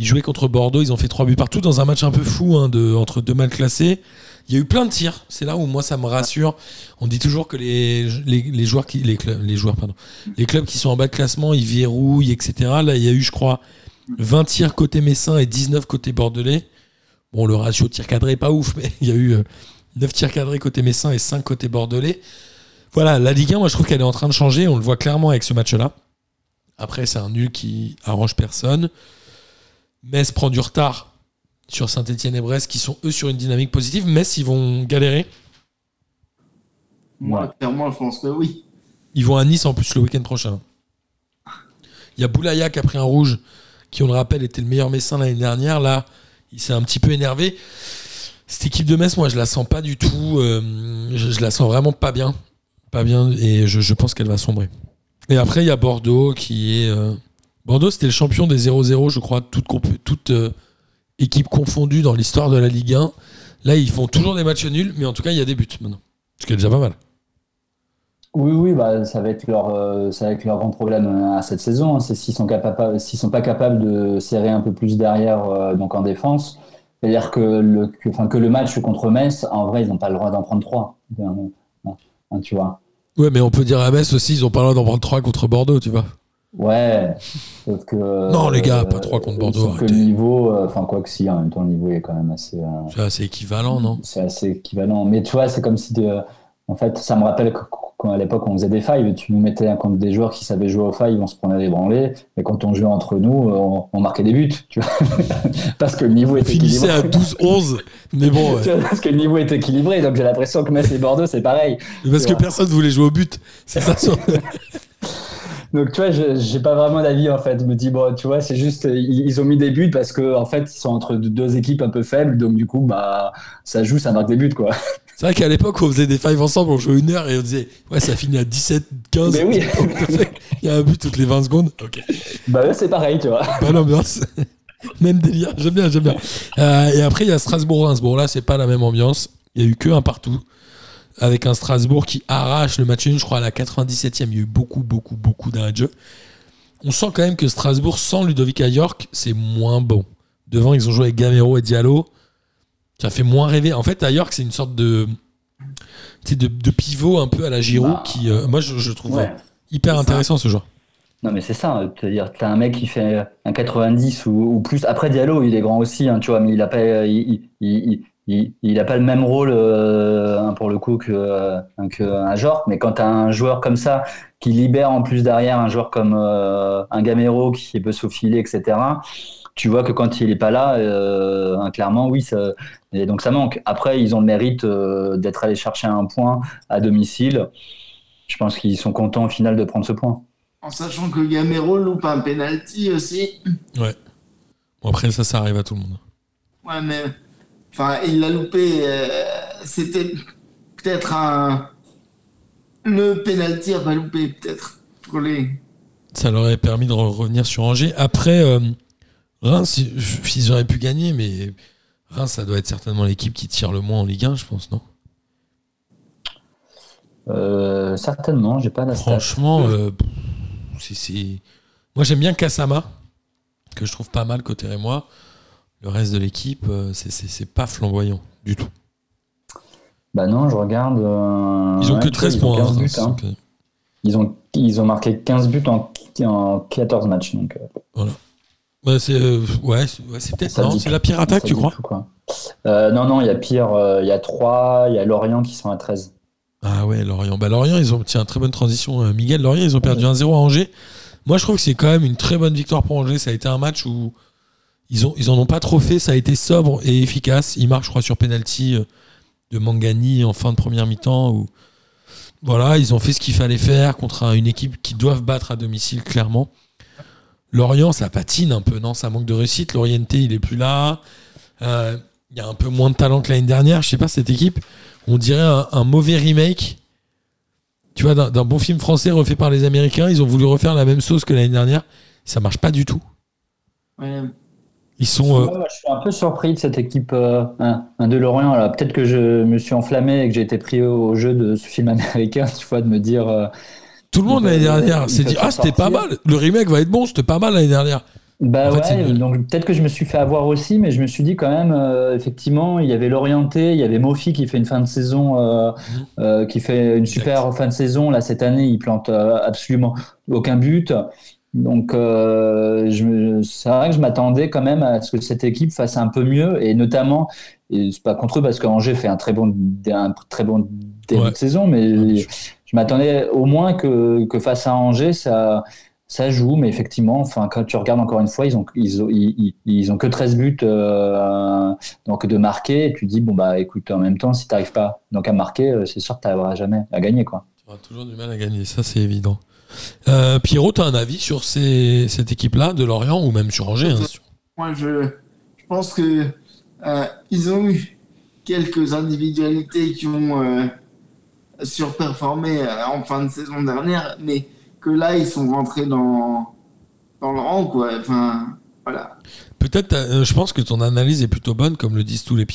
Ils jouaient contre Bordeaux, ils ont fait trois buts partout dans un match un peu fou hein, entre deux mal classés. Il y a eu plein de tirs. C'est là où moi ça me rassure. On dit toujours que les, joueurs les clubs, les joueurs pardon, les clubs qui sont en bas de classement, ils verrouillent, etc. Là, il y a eu, je crois, 20 tirs côté Messin et 19 côté Bordelais. Bon, le ratio tir cadré pas ouf, mais il y a eu euh, 9 tirs cadrés côté Messin et 5 côté Bordelais. Voilà, la Ligue 1, moi je trouve qu'elle est en train de changer. On le voit clairement avec ce match-là. Après, c'est un nul qui arrange personne. Metz prend du retard sur Saint-Etienne et Brest, qui sont eux sur une dynamique positive. Metz, ils vont galérer? Moi, Ouais. clairement, je pense que oui. Ils vont à Nice en plus le week-end prochain. Il y a Boulaya qui a pris un rouge, qui, on le rappelle, était le meilleur Messin l'année dernière. Là, il s'est un petit peu énervé. Cette équipe de Metz, moi, je la sens pas du tout. euh, je, je la sens vraiment pas bien. Pas bien. Et je, je pense qu'elle va sombrer. Et après, il y a Bordeaux qui est. euh, Bordeaux, c'était le champion des 0-0, je crois, toute, euh, équipe confondue dans l'histoire de la Ligue 1. Là, ils font toujours des matchs nuls, mais en tout cas, il y a des buts maintenant. Ce qui est déjà pas mal. Oui, oui, bah, ça va être leur, euh, ça va être leur grand problème euh, à cette saison. hein. C'est s'ils sont capables, s'ils sont pas capables de serrer un peu plus derrière, euh, donc en défense. C'est-à-dire que le, que, enfin, que le match contre Metz, en vrai, ils n'ont pas le droit d'en prendre trois. Hein, tu vois. Ouais, mais on peut dire à Metz aussi, ils ont pas le droit d'en prendre 3 contre Bordeaux, tu vois. Ouais. Sauf que, Non, les gars, euh, pas trois contre Bordeaux, Sauf que le niveau, euh, enfin, quoi que si, en même temps, le niveau est quand même assez. euh, C'est équivalent, non? C'est assez équivalent. Mais tu vois, c'est comme si, de- en fait, ça me rappelle quand à l'époque on faisait des fives, tu nous mettais contre des joueurs qui savaient jouer aux fives, on se prenait des branlées. Et quand on jouait entre nous, on, on marquait des buts, tu vois. (laughs) Parce que le niveau On était finissait équilibré. à 12-11, mais bon, (laughs) ouais. Parce que le niveau est équilibré, donc j'ai l'impression que Metz et Bordeaux, c'est pareil. parce que personne voulait jouer au but. C'est ça. (laughs) Donc tu vois, j'ai pas vraiment d'avis en fait. Je me dis bon, tu vois, c'est juste ils, ils ont mis des buts parce que en fait ils sont entre deux équipes un peu faibles, donc du coup bah ça joue, ça marque des buts quoi. C'est vrai qu'à l'époque, on faisait des fives ensemble, on jouait une heure et on disait, ouais, ça finit à 17-15. Mais oui. (laughs) Il y a un but toutes les 20 secondes. Ok. Bah eux, c'est pareil, tu vois. Bonne ambiance. (laughs) même délire. J'aime bien, j'aime bien. Euh, et après, il y a Strasbourg-Reims. Bon, là, c'est pas la même ambiance. Il y a eu que un partout. Avec un Strasbourg qui arrache le match nul, je crois, à la 97e. Il y a eu beaucoup, beaucoup, beaucoup d'arrêts de jeu. On sent quand même que Strasbourg, sans Ludovic à York, c'est moins bon. Devant, ils ont joué avec Gamero et Diallo. Ça fait moins rêver. En fait, ailleurs, c'est une sorte de, tu sais, de, de pivot un peu à la Giroud Bah, qui, euh, moi, je, je trouve Ouais. hyper ça. intéressant ce joueur. Non, mais c'est ça. euh, C'est-à-dire, t'as un mec qui fait un 90 ou, ou plus. Après, Diallo, il est grand aussi, hein, tu vois, mais il a pas, euh, il, il, il, il- il a pas le même rôle, euh, hein, pour le coup, que, euh, que un Jork. Mais quand t'as un joueur comme ça, qui libère en plus derrière un joueur comme euh, un Gamero qui peut se faufiler, etc., tu vois que quand il est pas là, euh, hein, clairement, oui, ça, et donc ça manque. Après, ils ont le mérite euh, d'être allés chercher un point à domicile. Je pense qu'ils sont contents au final de prendre ce point. En sachant que Gamero loupe un penalty aussi. Ouais. Bon, après, ça, ça arrive à tout le monde. Ouais, mais. Enfin, il l'a loupé. euh, C'était peut-être un. Le penalty à pas loupé, peut-être. Pour les. Ça leur aurait permis de re- revenir sur Angers. Après, euh, Reims, ils auraient pu gagner, mais Reims, ça doit être certainement l'équipe qui tire le moins en Ligue 1, je pense, non? Euh, certainement, j'ai pas la. Franchement, euh, c'est-. Moi, j'aime bien Kasama, que je trouve pas mal côté et moi. Le reste de l'équipe, euh, c'est- pas flamboyant du tout. Bah non, je regarde. euh, Ils ont ouais, que tu 13 vois, ils ont points. 15 hein, buts, hein. c'est- Ils, ont, ils ont marqué 15 buts en, en 14 matchs. Donc, euh, Ouais, c'est euh, ouais, c'est peut-être non, c'est la pire attaque, ça tu crois tout, quoi. Euh, Non, non, il y a pire. euh, Il y a 3, il y a Lorient qui sont à 13. Ah ouais, Lorient. Bah Lorient, ils ont tiens très bonne transition. euh, Miguel, Lorient, ils ont perdu 1-0 à Angers. Moi, je trouve que c'est quand même une très bonne victoire pour Angers. Ça a été un match où ils ont ils en ont pas trop fait. Ça a été sobre et efficace. Ils marquent, je crois, sur penalty euh, de Mangani en fin de première mi-temps. Voilà, ils ont fait ce qu'il fallait faire contre un- une équipe qui doivent battre à domicile clairement. Lorient, ça patine un peu, non? Ça manque de réussite. L'Orienté, il est plus là. Euh, Il y a un peu moins de talent que l'année dernière. Je sais pas, cette équipe, on dirait un, un mauvais remake. Tu vois, d'un bon film français refait par les Américains. Ils ont voulu refaire la même sauce que l'année dernière. Ça marche pas du tout. Ouais. Ils sont. euh, Moi, je suis un peu surpris de cette équipe euh, un de Lorient. Alors, Peut-être que je me suis enflammé et que j'ai été pris au jeu de ce film américain, (laughs) tu vois, de me dire. euh, tout le monde l'année dernière s'est dit Ah, c'était pas mal. Le remake va être bon. C'était pas mal l'année dernière. Bah En ouais, donc peut-être que je me suis fait avoir aussi, mais je me suis dit quand même, euh, effectivement, il y avait l'orienté, il y avait Mofi qui fait une fin de saison, euh, euh, qui fait une super fin de saison. Là, cette année, il plante absolument aucun but. Donc, euh, c'est vrai que je m'attendais quand même à ce que cette équipe fasse un peu mieux, et notamment, et c'est pas contre eux parce qu'Angers fait un très bon, un très bon début Ouais. de saison, mais Ouais, je m'attendais au moins que, que face à Angers, ça, ça joue, mais effectivement, enfin, quand tu regardes encore une fois, ils ont, ils ont, ils, ils- ils ont que 13 buts euh, donc de marquer, et tu dis, bon, bah écoute, en même temps, si tu n'arrives pas donc à marquer, euh, c'est sûr que tu n'arriveras jamais à gagner. Quoi. Tu auras toujours du mal à gagner. Ça, c'est évident. Euh, Pierrot, tu as un avis sur ces- cette équipe-là de Lorient ou même sur Angers hein, Moi, je, je pense que euh, ils ont eu quelques individualités qui ont euh, surperformé en fin de saison dernière, mais que là, ils sont rentrés dans, dans le rang, quoi. Enfin, voilà. Peut-être, je pense que ton analyse est plutôt bonne, comme le disent tous les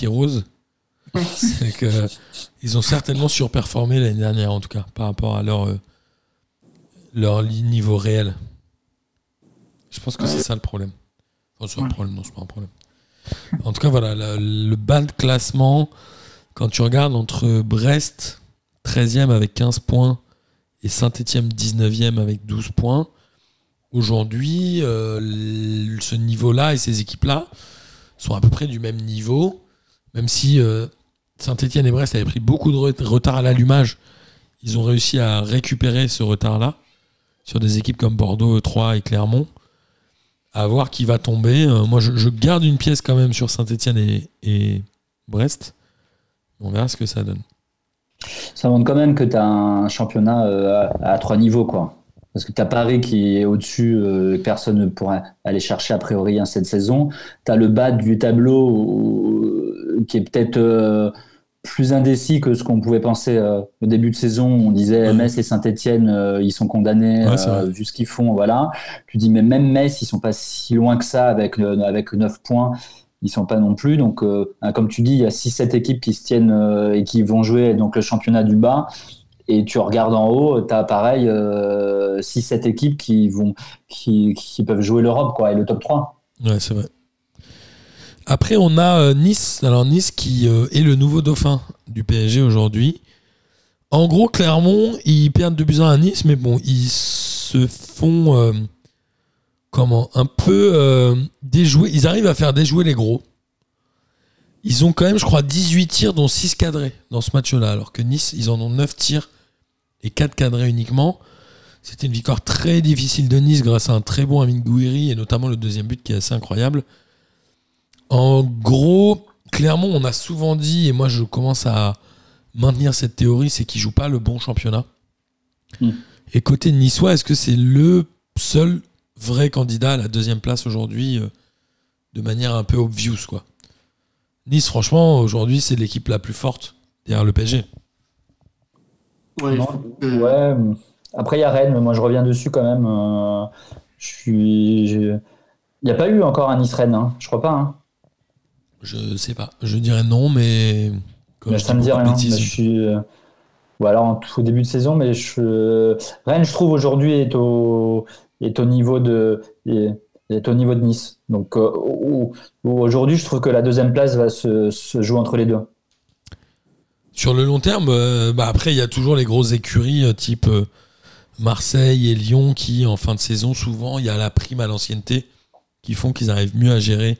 (laughs) c'est que ils ont certainement surperformé l'année dernière, en tout cas, par rapport à leur, leur niveau réel. Je pense que c'est ça le problème. Enfin, c'est un Ouais. problème, non, c'est pas un problème. En tout cas, voilà, le, le bas de classement, quand tu regardes entre Brest, 13e avec 15 points, et Saint-Etienne, 19e avec 12 points, aujourd'hui, euh, l- ce niveau-là et ces équipes-là sont à peu près du même niveau, même si euh, Saint-Etienne et Brest avaient pris beaucoup de re- retard à l'allumage. Ils ont réussi à récupérer ce retard-là sur des équipes comme Bordeaux, 3 et Clermont. À voir qui va tomber. Euh, moi, je, garde une pièce quand même sur Saint-Etienne et, Brest. On verra ce que ça donne. Ça montre quand même que tu as un championnat euh, à, trois niveaux. Quoi. Parce que tu as Paris qui est au-dessus, euh, personne ne pourra aller chercher a priori hein, cette saison. Tu as le bas du tableau qui est peut-être plus indécis que ce qu'on pouvait penser euh, au début de saison. On disait. Metz et Saint-Etienne, ils sont condamnés, Ouais, euh, vu ce qu'ils font. Voilà. Tu dis, mais même Metz, ils sont pas si loin que ça avec, euh, avec 9 points. Ils sont pas non plus. Donc, euh, comme tu dis, il y a 6-7 équipes qui se tiennent euh, et qui vont jouer donc, le championnat du bas. Et tu regardes en haut, tu as pareil 6-7 équipes qui, vont, qui, qui peuvent jouer l'Europe quoi, et le top 3. Ouais, c'est vrai. Après, on a euh, Nice. Alors, Nice qui euh, est le nouveau dauphin du PSG aujourd'hui. En gros, Clermont, ils perdent 2 buts à Nice, mais bon, ils se font. euh, comment Un peu déjouer. Ils arrivent à faire déjouer les gros. Ils ont quand même, je crois, 18 tirs, dont 6 cadrés dans ce match-là. Alors que Nice, ils en ont 9 tirs et 4 cadrés uniquement. C'était une victoire très difficile de Nice grâce à un très bon Amin Gouiri et notamment le deuxième but qui est assez incroyable. En gros, Clermont, on a souvent dit, et moi je commence à maintenir cette théorie, c'est qu'ils jouent pas le bon championnat. Mm. Et côté niçois, est-ce que c'est le seul vrai candidat à la deuxième place aujourd'hui euh, de manière un peu obvious quoi? Nice, franchement, aujourd'hui, c'est l'équipe la plus forte derrière le PSG. Ouais, Ouais. Après, il y a Rennes, mais moi je reviens dessus quand même. euh, je suis. je- Il n'y a pas eu encore un Nice-Rennes, hein, je crois pas. Hein. Je sais pas. Je dirais non, mais. comme Mais je ça me dit rien. bêtises. mais je suis. euh, Ou alors en tout début de saison, mais je... Rennes, je trouve aujourd'hui est au est au niveau de est, au niveau de Nice. Donc euh, aujourd'hui, je trouve que la deuxième place va se, se jouer entre les deux. Sur le long terme, euh, bah après, il y a toujours les grosses écuries euh, type Marseille et Lyon qui, en fin de saison, souvent, il y a la prime à l'ancienneté qui font qu'ils arrivent mieux à gérer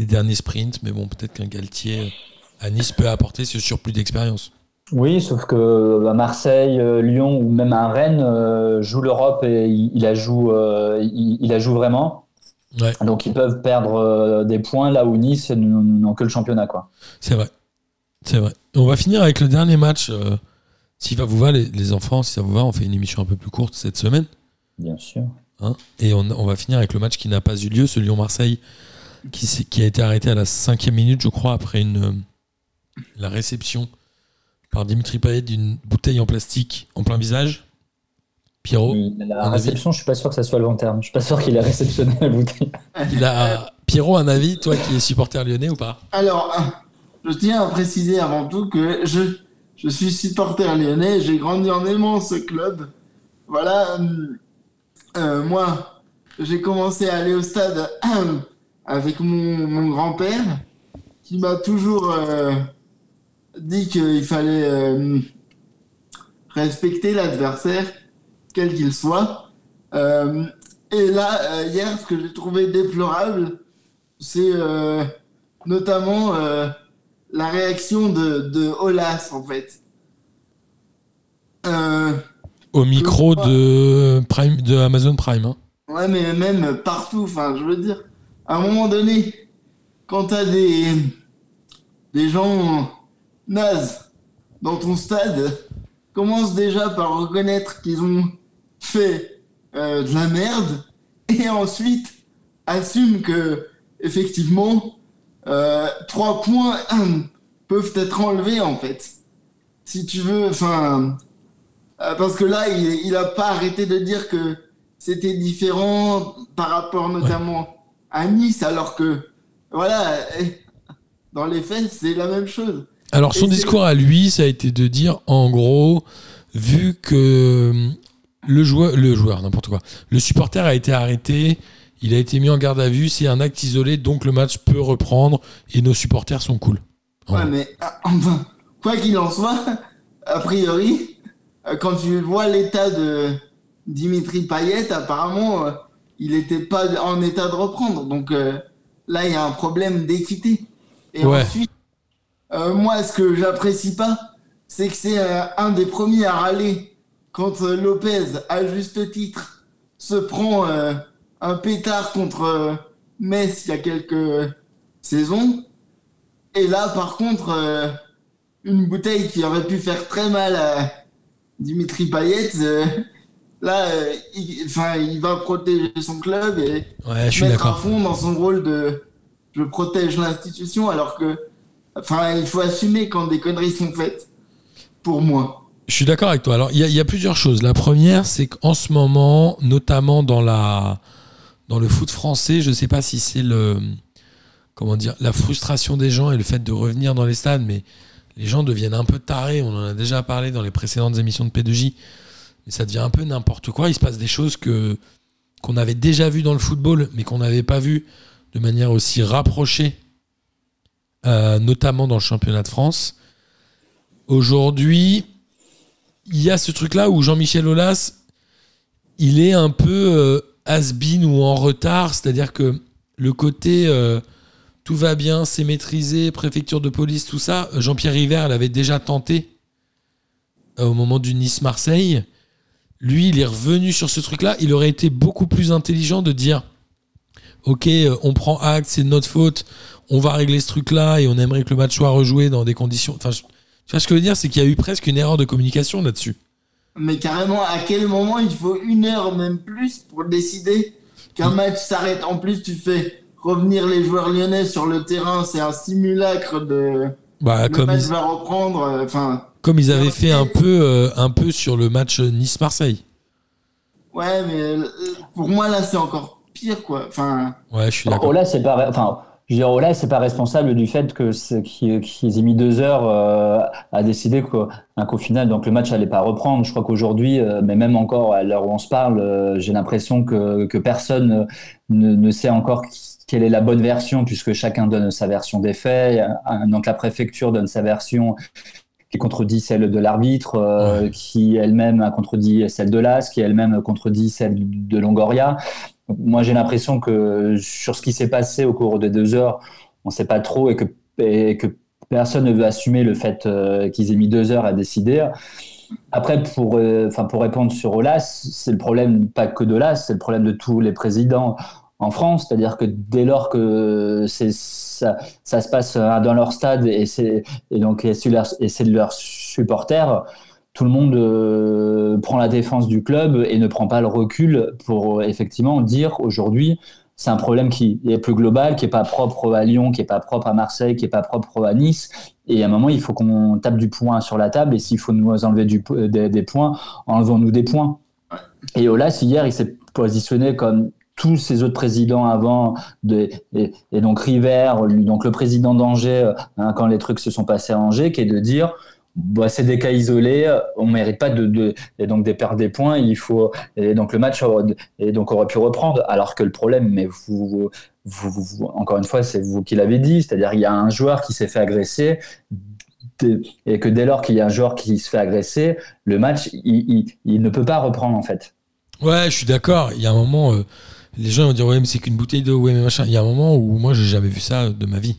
les derniers sprints. Mais bon, peut-être qu'un Galtier euh, à Nice peut apporter ce surplus d'expérience. Oui, sauf que à Marseille, euh, Lyon ou même à Rennes euh, joue l'Europe et il, la joue, il, il la joue vraiment. Ouais. Donc ils peuvent perdre des points là où Nice n'ont que le championnat quoi. C'est vrai. C'est vrai. On va finir avec le dernier match. euh, si ça vous va, les, les enfants, si ça vous va, on fait une émission un peu plus courte cette semaine. Bien sûr. hein. et on, on va finir avec le match qui n'a pas eu lieu, ce Lyon-Marseille, qui, a été arrêté à la cinquième minute, je crois, après une, la réception par Dimitri Payet d'une bouteille en plastique en plein visage. Pierrot, La un avis réception, je suis pas sûr que ça soit le long terme. Je suis pas sûr qu'il ait réceptionné la bouteille. il a, Pierrot, un avis, toi qui es supporter lyonnais ou pas? Alors, je tiens à préciser avant tout que je, je suis supporter lyonnais, j'ai grandi en aimant ce club. Voilà, euh, euh, moi, j'ai commencé à aller au stade (clears throat) avec mon, mon grand-père, qui m'a toujours euh, dit qu'il fallait euh, respecter l'adversaire, quel qu'il soit. Euh, et là, hier, ce que j'ai trouvé déplorable, c'est notamment la réaction de, de Olas, en fait. Au micro de, Prime, de Amazon Prime. hein. ouais, mais même partout, enfin, je veux dire, à un moment donné, quand t'as des, des gens nazes dans ton stade, commence déjà par reconnaître qu'ils ont fait euh, de la merde, (laughs) et ensuite assume que, effectivement, euh, trois points (clears throat) peuvent être enlevés, en fait. Si tu veux, enfin... euh, parce que là, il, il a pas arrêté de dire que c'était différent par rapport notamment à Nice, alors que, voilà, eh, dans les faits, c'est la même chose. Alors son Et discours à lui, ça a été de dire, en gros, vu que euh, le joueur, le joueur, n'importe quoi, le supporter a été arrêté, il a été mis en garde à vue, c'est un acte isolé, donc le match peut reprendre et nos supporters sont cool. Ouais, mais ah, enfin, quoi qu'il en soit, a priori, quand tu vois l'état de Dimitri Payet, apparemment, euh, il n'était pas en état de reprendre. Donc euh, là, il y a un problème d'équité. Et Ouais. ensuite, euh, moi, ce que j'apprécie pas, c'est que c'est euh, un des premiers à râler quand Lopez, à juste titre, se prend un pétard contre Metz il y a quelques saisons. Et là, par contre, une bouteille qui aurait pu faire très mal à Dimitri Payet, là, euh, il, enfin, il va protéger son club et Ouais, je suis mettre à fond dans son rôle de je protège l'institution, alors que, enfin, il faut assumer quand des conneries sont faites. Pour moi. Je suis d'accord avec toi. Alors, il y, y a plusieurs choses. La première, c'est qu'en ce moment, notamment dans la dans le foot français, je ne sais pas si c'est le comment dire la frustration des gens et le fait de revenir dans les stades, mais les gens deviennent un peu tarés. On en a déjà parlé dans les précédentes émissions de P2J, mais ça devient un peu n'importe quoi. Il se passe des choses que qu'on avait déjà vues dans le football, mais qu'on n'avait pas vues de manière aussi rapprochée euh, notamment dans le championnat de France. Aujourd'hui, il y a ce truc-là où Jean-Michel Aulas, il est un peu euh, has-been ou en retard, c'est-à-dire que le côté euh, tout va bien, c'est maîtrisé, préfecture de police, tout ça, Jean-Pierre River l'avait déjà tenté euh, au moment du Nice-Marseille. Lui, il est revenu sur ce truc-là. Il aurait été beaucoup plus intelligent de dire Ok, euh, on prend acte, c'est de notre faute, on va régler ce truc-là et on aimerait que le match soit rejoué dans des conditions. Enfin, je- tu vois ce que je veux dire C'est qu'il y a eu presque une erreur de communication là-dessus. Mais carrément, à quel moment il faut une heure, même plus, pour décider qu'un match s'arrête? En plus, tu fais revenir les joueurs lyonnais sur le terrain, c'est un simulacre de. Bah, le comme, match ils, va reprendre. euh, Enfin, comme ils avaient fait un peu, euh, un peu sur le match Nice-Marseille. ouais, mais euh, pour moi, là, c'est encore pire, quoi. Enfin, Ouais, je suis d'accord. Ola, c'est pas, enfin, je veux dire, Ola, c'est pas responsable du fait que qu'ils qu'ils aient mis deux heures euh, à décider qu'au hein, final, donc le match allait pas reprendre. Je crois qu'aujourd'hui, euh, mais même encore à l'heure où on se parle, euh, j'ai l'impression que, que personne euh, ne, ne sait encore qui- quelle est la bonne version puisque chacun donne sa version des faits. Donc la préfecture donne sa version qui contredit celle de l'arbitre, euh, qui elle-même a contredit celle de l'AS, qui elle-même contredit celle de Longoria. Moi, j'ai l'impression que sur ce qui s'est passé au cours des deux heures, on ne sait pas trop et que, et que personne ne veut assumer le fait euh, qu'ils aient mis deux heures à décider. Après, pour, euh, pour répondre sur Olas, c'est le problème pas que de Olas, c'est le problème de tous les présidents en France. C'est-à-dire que dès lors que ça, ça se passe euh, dans leur stade et c'est, donc, et c'est de leurs supporters, tout le monde euh, prend la défense du club et ne prend pas le recul pour euh, effectivement dire aujourd'hui c'est un problème qui est plus global, qui est pas propre à Lyon, qui est pas propre à Marseille, qui est pas propre à Nice. Et à un moment, il faut qu'on tape du poing sur la table. Et s'il faut nous enlever du, des, des points, enlevons-nous des points. Et Olas, hier, il s'est positionné comme tous ces autres présidents avant, de, et, donc River, donc le président d'Angers, euh, hein, quand les trucs se sont passés à Angers, qui est de dire bah, c'est des cas isolés, on ne mérite pas de, de, donc de perdre des points, il faut, et donc le match et donc aurait pu reprendre, alors que le problème, mais vous, vous, vous- encore une fois, c'est vous qui l'avez dit, c'est-à-dire il y a un joueur qui s'est fait agresser, et que dès lors qu'il y a un joueur qui se fait agresser, le match, il, il, il ne peut pas reprendre en fait. Ouais, je suis d'accord. Il y a un moment, euh, les gens vont dire ouais, mais c'est qu'une bouteille d'eau, ouais, mais machin. Il y a un moment où moi, j'ai jamais vu ça de ma vie.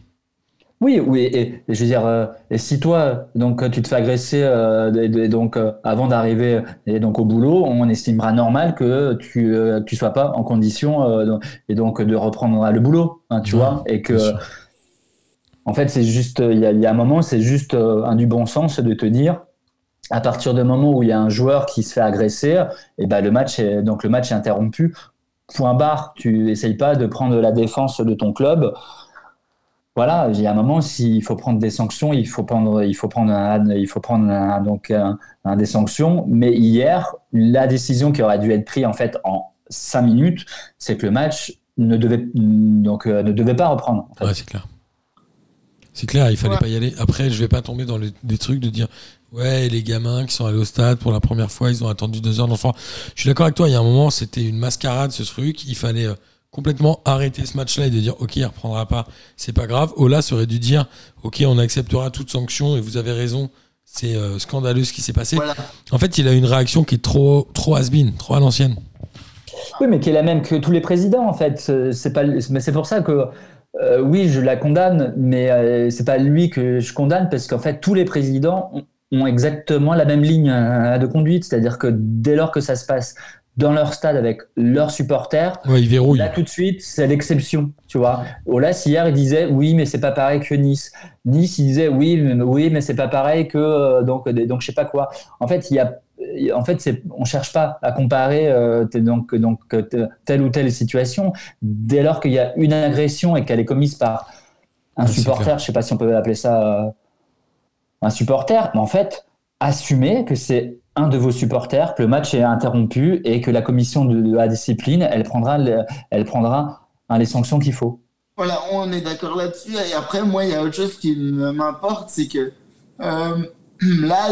Oui, oui, et, et je veux dire, euh, et si toi, donc tu te fais agresser, euh, et- et donc euh, avant d'arriver et donc au boulot, on estimera normal que tu tu sois pas en condition et donc de reprendre le boulot, hein, tu Ouais, vois, et que en fait c'est juste, il y a, il y a un moment, c'est juste un du bon sens de te dire. À partir du moment où il y a un joueur qui se fait agresser, et ben le match est donc le match est interrompu. Point barre. Tu essayes pas de prendre la défense de ton club voilà, il y a un moment, s'il faut prendre des sanctions, il faut prendre, il faut prendre, un, il faut prendre un- donc un, un des sanctions. Mais hier, la décision qui aurait dû être prise en fait en cinq minutes, c'est que le match ne devait donc euh, ne devait pas reprendre. en fait. Ouais, c'est clair. C'est clair, il fallait Ouais. pas y aller. Après, je vais pas tomber dans le- des trucs de dire ouais, les gamins qui sont allés au stade pour la première fois, ils ont attendu deux heures d'enfant. Je suis d'accord avec toi. Il y a un moment, c'était une mascarade ce truc. Il fallait euh, complètement arrêter ce match-là et de dire ok, il reprendra pas, c'est pas grave. Ola aurait dû dire ok, on acceptera toute sanction et vous avez raison. C'est euh, scandaleux ce qui s'est passé. voilà. En fait, il a une réaction qui est trop, trop has-been, trop à l'ancienne. Oui, mais qui est la même que tous les présidents en fait. C'est c'est pas, mais c'est pour ça que euh, oui, je la condamne, mais euh, c'est pas lui que je condamne parce qu'en fait tous les présidents ont, ont exactement la même ligne euh, de conduite, c'est-à-dire que dès lors que ça se passe dans leur stade avec leurs supporters, Ouais, il verrouille. Là, tout de suite, c'est l'exception, tu vois. Olas, hier, il disait oui, mais c'est pas pareil que Nice. Nice, il disait oui, mais, oui, mais c'est pas pareil que euh, donc, donc je sais pas quoi. En fait, il y a, en fait, on cherche pas à comparer euh, donc, donc telle ou telle situation. Dès lors qu'il y a une agression et qu'elle est commise par un Ouais, supporter, je sais pas si on peut appeler ça un supporter, mais en fait, assumez que c'est un de vos supporters, que le match est interrompu et que la commission de, la discipline, elle prendra, le- elle prendra les sanctions qu'il faut. Voilà, on est d'accord là-dessus. Et après, moi, il y a autre chose qui m'importe, c'est que euh, (clears throat) là,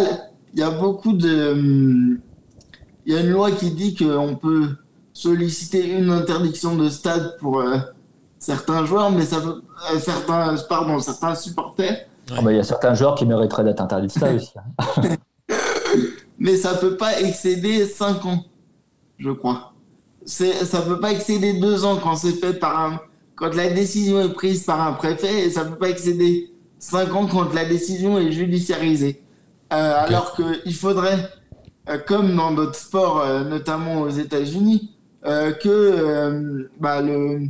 il y a beaucoup de. hum, Il y a une loi qui dit qu'on peut solliciter une interdiction de stade pour, euh, certains joueurs, mais euh, certains, pardon, certains supporters. Ah Il y a certains joueurs qui mériteraient d'être interdits de stade aussi. hein. (laughs) mais ça peut pas excéder 5 ans, je crois. C'est, ça peut pas excéder 2 ans quand c'est fait par un, quand la décision est prise par un préfet, et ça peut pas excéder 5 ans quand la décision est judiciarisée. Euh, Alors qu'il faudrait, euh, comme dans d'autres sports, euh, notamment aux États-Unis, euh, que euh, bah, le,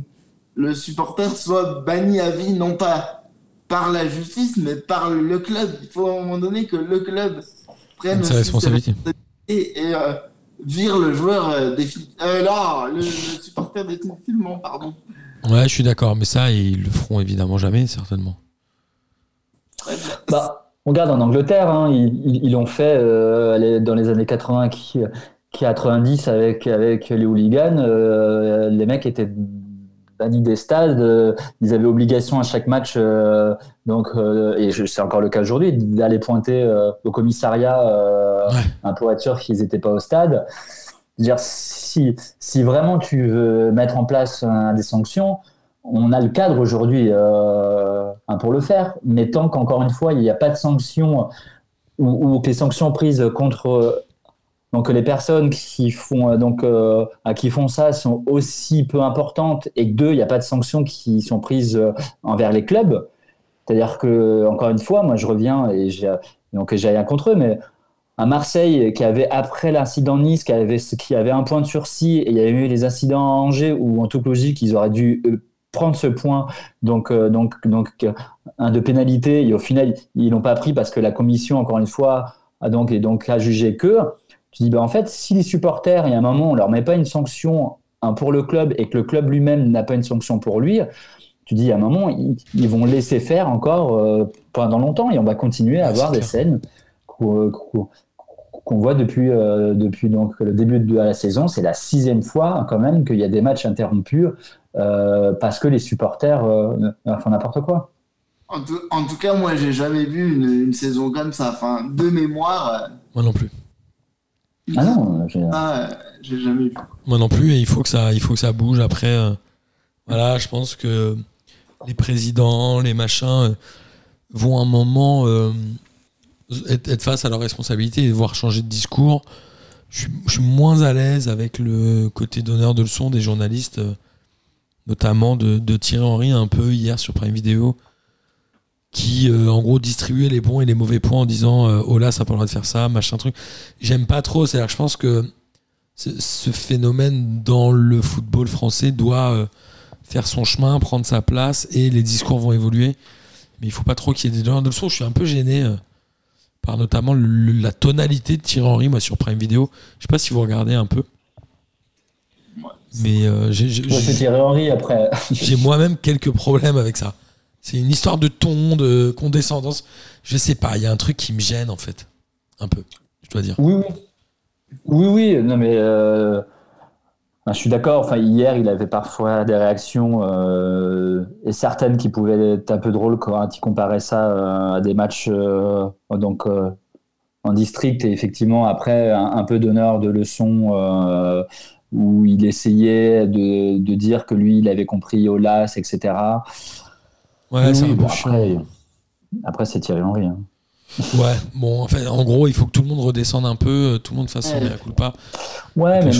le supporter soit banni à vie, non pas par la justice, mais par le club. Il faut à un moment donné que le club prenne Sa responsabilité. et, euh, vire le joueur euh, défi- euh, là, le, le supporter définitivement, pardon. Ouais, je suis d'accord, mais ça, ils le feront évidemment jamais, certainement. Bah, on regarde en Angleterre, hein, ils l'ont fait euh, dans les années 80, qui, 90 avec, avec les hooligans. euh, les mecs étaient bannis des stades. euh, ils avaient obligation à chaque match, euh, donc, euh, et c'est encore le cas aujourd'hui, d'aller pointer au commissariat Ouais. hein, pour être sûr qu'ils n'étaient pas au stade. Dire, si, si vraiment tu veux mettre en place des sanctions, on a le cadre aujourd'hui hein, pour le faire, mais tant qu'encore une fois, il n'y a pas de sanctions ou, ou que les sanctions prises contre donc les personnes qui font euh, donc euh, qui font ça sont aussi peu importantes et deux, il n'y a pas de sanctions qui sont prises euh, envers les clubs. C'est-à-dire que encore une fois, moi je reviens et j'ai donc j'ai rien contre eux, mais à Marseille qui avait après l'incident de Nice qui avait qui avait un point de sursis et il y avait eu les incidents à Angers où en toute logique ils auraient dû euh, prendre ce point donc euh, donc donc un de pénalité et au final ils l'ont pas pris parce que la commission encore une fois a donc et donc a jugé que tu dis bah en fait si les supporters il y a un moment on leur met pas une sanction hein, pour le club et que le club lui-même n'a pas une sanction pour lui tu dis à un moment ils, ils vont laisser faire encore euh, pendant longtemps et on va continuer à avoir des clair. scènes qu'on qu'on- qu'on voit depuis, euh, depuis donc, le début de la saison. C'est la sixième fois quand même qu'il y a des matchs interrompus euh, parce que les supporters euh, font n'importe quoi. En tout, en tout cas, moi, j'ai jamais vu une, une saison comme ça. Enfin, de mémoire, Moi non plus. Ah non, j'ai- euh, j'ai jamais vu. Moi non plus, et il faut que ça, il faut que ça bouge. Après, euh, voilà, je pense que les présidents, les machins, euh, vont un moment euh, être, être face à leurs responsabilités et devoir changer de discours. Je suis, je suis moins à l'aise avec le côté donneur de leçons des journalistes, euh, notamment de, de Thierry Henry un peu hier sur Prime Video, qui euh, en gros distribuait les bons et les mauvais points en disant euh, oh là ça n'a pas le droit de faire ça, machin truc. J'aime pas trop, c'est-à-dire que je pense que ce, ce phénomène dans le football français doit euh, faire son chemin, prendre sa place et les discours vont évoluer. Mais il faut pas trop qu'il y ait des donneurs de leçons. Je suis un peu gêné euh, par notamment le- la tonalité de Thierry Henry, moi sur Prime Video. Je sais pas si vous regardez un peu. Mais euh, Ouais, c'est j'ai Thierry Henry après. (laughs) j'ai moi-même quelques problèmes avec ça. C'est une histoire de ton, de condescendance. Je sais pas, il y a un truc qui me gêne en fait. Un peu, je dois dire. Oui, oui. Oui, oui, non, mais euh, enfin, je suis d'accord. Enfin, hier, il avait parfois des réactions euh, et certaines qui pouvaient être un peu drôles quand il comparait ça euh, à des matchs euh, donc, euh, en district et effectivement, après, un, peu d'honneur de leçons euh, où il essayait de, de dire que lui, il avait compris Olas, etc. Ouais, Oui, un peu bon, après, après c'est Thierry Henry. hein. Ouais, bon, en fait, en gros, il faut que tout le monde redescende un peu, euh, tout le monde fasse son Ouais. mea culpa. Ouais, mais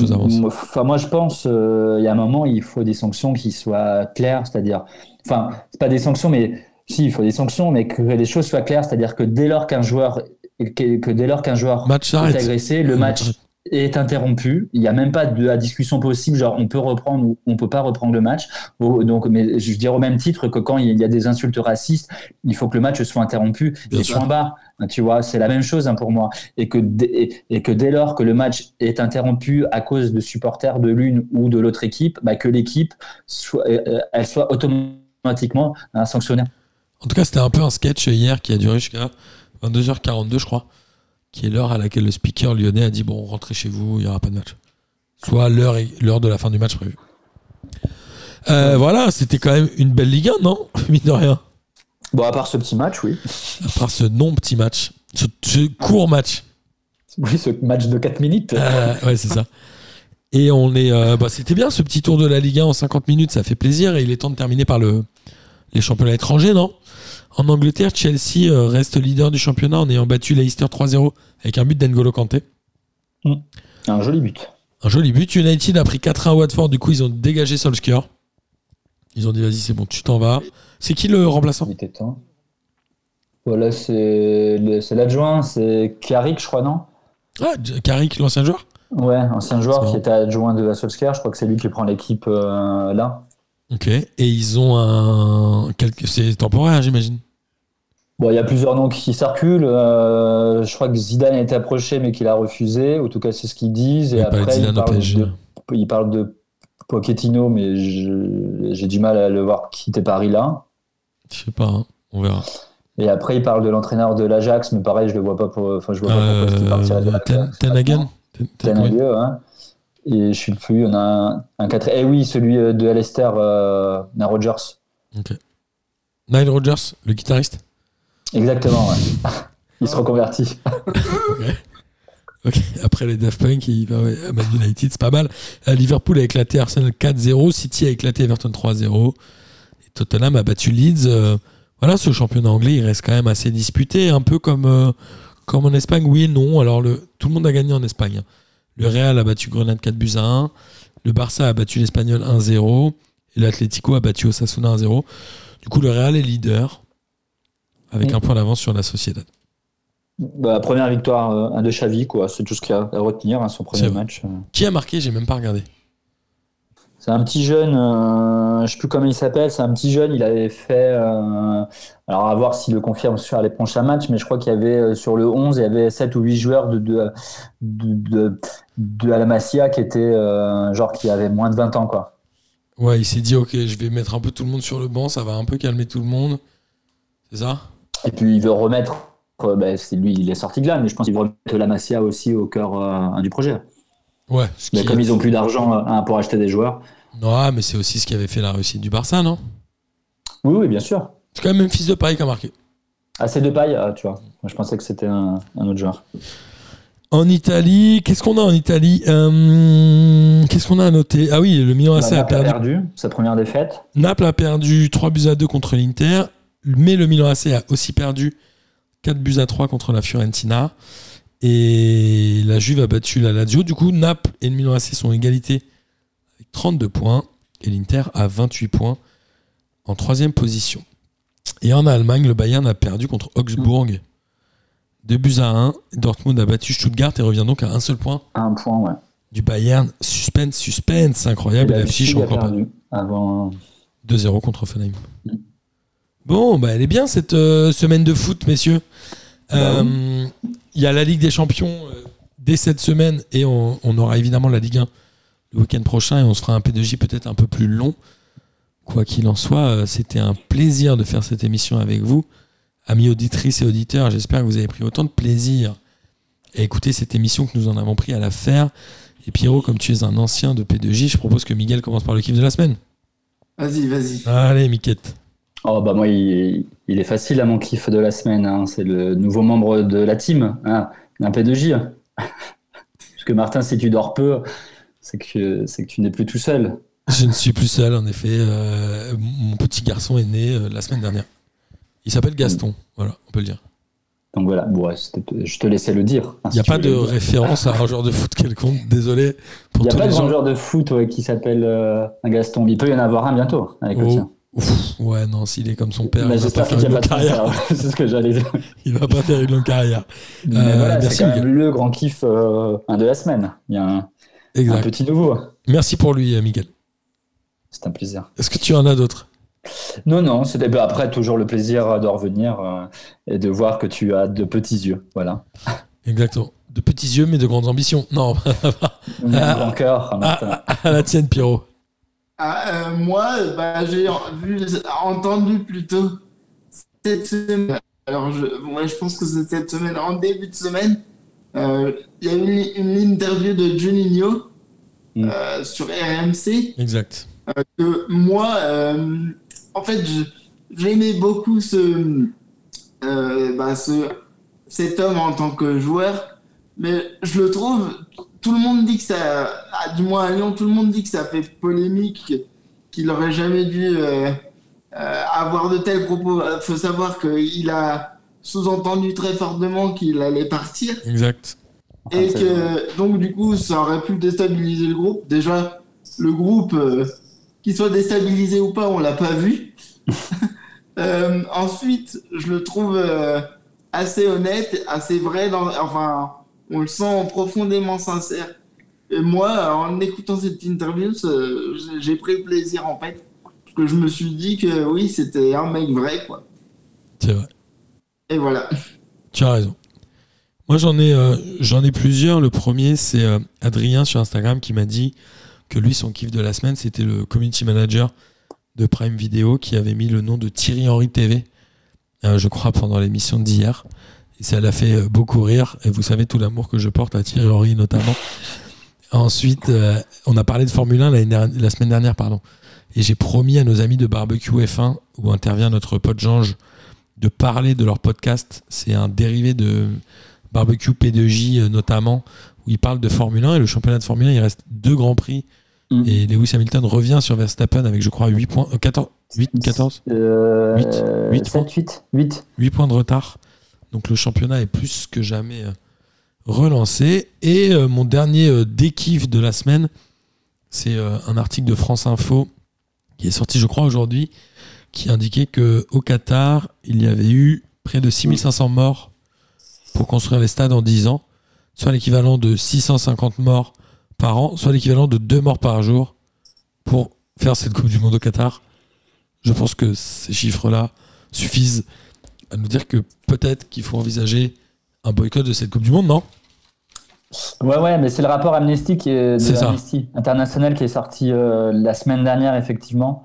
enfin, moi je pense euh, il y a un moment il faut des sanctions qui soient claires, c'est-à-dire, enfin, c'est pas des sanctions, mais si il faut des sanctions, mais que les choses soient claires, c'est-à-dire que dès lors qu'un joueur que, que dès lors qu'un joueur Match est s'arrête. agressé, le match est interrompu. Il n'y a même pas de la discussion possible, genre on peut reprendre ou on peut pas reprendre le match. Donc, mais je veux dire au même titre que quand il y a des insultes racistes, il faut que le match soit interrompu. Bien et sûr. point barre. Tu vois, c'est la même chose hein, pour moi. Et que, dès, et que dès lors que le match est interrompu à cause de supporters de l'une ou de l'autre équipe, bah, que l'équipe soit, euh, elle soit automatiquement hein, sanctionnée. En tout cas, c'était un peu un sketch hier qui a duré jusqu'à 22h42, je crois, qui est l'heure à laquelle le speaker lyonnais a dit Bon, rentrez chez vous, il n'y aura pas de match. Soit l'heure l'heure de la fin du match prévue. Euh, voilà, c'était quand même une belle Ligue 1, non? (laughs) Mine de rien. Bon, à part ce petit match, oui. À part ce non-petit match, ce, ce court match. Oui, ce match de 4 minutes. Euh, ouais, c'est ça. Et on est, euh, bah, c'était bien ce petit tour de la Ligue 1 en 50 minutes, ça fait plaisir. Et il est temps de terminer par le, les championnats étrangers, non? En Angleterre, Chelsea euh, reste leader du championnat en ayant battu Leicester 3-0 avec un but d'Engolo Kanté. Un joli but. Un joli but. United a pris 4-1 à Watford, du coup ils ont dégagé Solskjaer. Ils ont dit vas-y c'est bon, tu t'en vas. C'est qui le remplaçant? Il était temps. Voilà, c'est l'adjoint, c'est Carrick, je crois, non? Ah, Carrick, l'ancien joueur? Ouais, ancien joueur qui était adjoint de la Solskjaer. Je crois que c'est lui qui prend l'équipe euh, là. Ok. Et ils ont un. quelque- C'est temporaire, j'imagine? Bon, il y a plusieurs noms qui circulent. euh, je crois que Zidane a été approché, mais qu'il a refusé. En tout cas, c'est ce qu'ils disent. Et Il après, ils parlent, de, ils parlent de Pochettino, mais j'ai du mal à le voir quitter Paris là. Je sais pas, hein. on verra. Et après, il parle de l'entraîneur de l'Ajax, mais pareil, je le vois pas pour. Enfin, je vois pas pourquoi qu'il partirait de Euh, Ten, l'Ajax. Ten Hagen Ten- Ten- Ten oui. Hag, hein. Et je suis plus, on a un, un 4. Eh oui, celui euh, de Leicester, euh, Rogers. Ok. Nile Rodgers, le guitariste? Exactement, ouais. (laughs) Il se reconvertit. Après les Daft Punk, il va à Man United, c'est pas mal. Euh, Liverpool a éclaté Arsenal 4-0, City a éclaté Everton 3-0, et Tottenham a battu Leeds. Euh, voilà, ce championnat anglais, il reste quand même assez disputé, un peu comme, euh, comme en Espagne, oui et non. Alors, tout le monde a gagné en Espagne. Le Real a battu Grenade 4 buts à 1, le Barça a battu l'Espagnol 1-0, et l'Atlético a battu Osasuna 1-0. Du coup, le Real est leader, avec Mm. un point d'avance sur la Sociedad. Bah, première victoire euh, un de Xavi, quoi. C'est tout ce qu'il y a à retenir, hein, son premier match. euh. Qui a marqué J'ai même pas regardé. C'est un petit jeune, euh, je sais plus comment il s'appelle, c'est un petit jeune, il avait fait, euh, alors à voir s'il le confirme sur les prochains matchs, mais je crois qu'il y avait euh, sur le 11, il y avait 7 ou 8 joueurs de, de, de, de, de Alamacia qui étaient euh, genre qui avaient moins de 20 ans, quoi. Ouais, il s'est dit, ok, je vais mettre un peu tout le monde sur le banc, ça va un peu calmer tout le monde. C'est ça? Et puis il veut remettre, euh, bah, c'est lui, il est sorti de là, mais je pense qu'il veut remettre la Masia aussi au cœur euh, du projet. Ouais. Ce Mais qui comme ils ont plus d'argent euh, pour acheter des joueurs. Non, mais c'est aussi ce qui avait fait la réussite du Barça, non? Oui, oui, bien sûr. C'est quand même Memphis de Paris qui a marqué. Assez de paille, ah, tu vois. Moi, je pensais que c'était un, un autre joueur. En Italie, qu'est-ce qu'on a en Italie? Qu'est-ce qu'on a à noter? Ah oui, le Milan AC Bah, a Naples a perdu. perdu sa première défaite. Naples a perdu 3 buts à 2 contre l'Inter, mais le Milan AC a aussi perdu 4 buts à 3 contre la Fiorentina. Et la Juve a battu la Lazio. Du coup, Naples et le Milan AC sont égalité avec 32 points. Et l'Inter a 28 points en troisième position. Et en Allemagne, le Bayern a perdu contre Augsbourg. 2 buts à 1. Dortmund a battu Stuttgart et revient donc à un seul point Un point, ouais. du Bayern. Suspense, suspense, incroyable. Et la encore pas. perdu avant. 2-0 contre Offenheim. Mm. Bon, bah, elle est bien cette euh, semaine de foot, messieurs. Bah Euh, Il y a la Ligue des Champions euh, dès cette semaine et on, on aura évidemment la Ligue 1 le week-end prochain et on se fera un P2J peut-être un peu plus long. Quoi qu'il en soit, euh, c'était un plaisir de faire cette émission avec vous. Amis auditrices et auditeurs, j'espère que vous avez pris autant de plaisir à écouter cette émission que nous en avons pris à la faire. Et Pierrot, comme tu es un ancien de P2J, je propose que Miguel commence par le kiff de la semaine. Vas-y, vas-y. Allez, Miquette. Oh, bah, moi, il, il est facile à mon kiff de la semaine. hein. C'est le nouveau membre de la team, hein, un P2J. hein. (laughs) Parce que Martin, si tu dors peu, c'est que, c'est que tu n'es plus tout seul. Je ne suis plus seul, en effet. Euh, mon petit garçon est né euh, la semaine dernière. Il s'appelle Gaston, voilà, on peut le dire. Donc voilà, bon, ouais, c'était- je te laissais le dire. hein, Il n'y a si pas de le référence à un joueur de foot quelconque, désolé Il n'y a tous pas de joueur de foot ouais, qui s'appelle euh, un Gaston. Il peut y en avoir un bientôt avec le Oh, tien. Ouf, ouais, non, s'il est comme son père, Mais (laughs) (laughs) il va pas faire une longue carrière. C'est ce que j'allais dire. Il va pas faire une longue carrière. Euh, voilà, merci, c'est quand même le grand kiff euh, un de la semaine. Il y a un, petit nouveau. Merci pour lui, euh, Miguel. C'est un plaisir. Est-ce que tu en as d'autres? Non, non, c'était bah, après toujours le plaisir de revenir euh, et de voir que tu as de petits yeux. Voilà. (laughs) Exactement. De petits yeux, mais de grandes ambitions. Non, grand cœur. Martin. à la tienne, Pierrot. Ah, euh, moi, bah, j'ai vu, entendu plutôt cette semaine. Alors, je, moi, je pense que c'est cette semaine, en début de semaine. euh, Il y a eu une, une interview de Juninho Mm. euh, sur RMC. Exact. que moi, en fait, j'aimais beaucoup ce, bah, ce, cet homme en tant que joueur, mais je le trouve tout le monde dit que ça, ah, du moins à Lyon, tout le monde dit que ça fait polémique, qu'il aurait jamais dû euh, euh, avoir de tels propos. Il faut savoir qu'il a sous-entendu très fortement qu'il allait partir. Exact. Et que donc du coup ça aurait pu déstabiliser le groupe. Déjà le groupe euh, qu'il soit déstabilisé ou pas, on l'a pas vu. (laughs) Euh, ensuite, je le trouve euh, assez honnête, assez vrai. Dans, enfin, on le sent profondément sincère. Et moi, en écoutant cette interview, j'ai pris plaisir en fait, parce que je me suis dit que oui, c'était un mec vrai quoi. C'est vrai. Et voilà. Tu as raison. Moi, j'en ai, euh, j'en ai plusieurs. Le premier, c'est euh, Adrien sur Instagram qui m'a dit que lui, son kiff de la semaine, c'était le community manager de Prime Video qui avait mis le nom de Thierry Henry TV, euh, je crois, pendant l'émission d'hier. Et ça l'a fait euh, beaucoup rire. Et vous savez tout l'amour que je porte à Thierry Henry, notamment. (laughs) Ensuite, euh, on a parlé de Formule 1 l'année dernière- la semaine dernière, pardon. Et j'ai promis à nos amis de Barbecue F1, où intervient notre pote Jange, de parler de leur podcast. C'est un dérivé de Barbecue P2J euh, notamment, où ils parlent de Formule 1 et le championnat de Formule 1, il reste deux grands prix. Mm. Et Lewis Hamilton revient sur Verstappen avec, je crois, 8 points, euh, 14, 8, 14, Euh, Huit. Huit 7, 8, 8. 8 points de retard. Donc le championnat est plus que jamais euh, relancé. Et euh, mon dernier euh, dékiff de la semaine, c'est euh, un article de France Info qui est sorti, je crois, aujourd'hui, qui indiquait que au Qatar, il y avait eu près de 6500 morts pour construire les stades en 10 ans, soit l'équivalent de 650 morts par an, soit l'équivalent de 2 morts par jour pour faire cette Coupe du Monde au Qatar. Je pense que ces chiffres-là suffisent à nous dire que peut-être qu'il faut envisager un boycott de cette Coupe du Monde, non? Ouais, ouais, mais c'est le rapport Amnesty, qui est, de. Amnesty International qui est sorti euh, la semaine dernière, effectivement,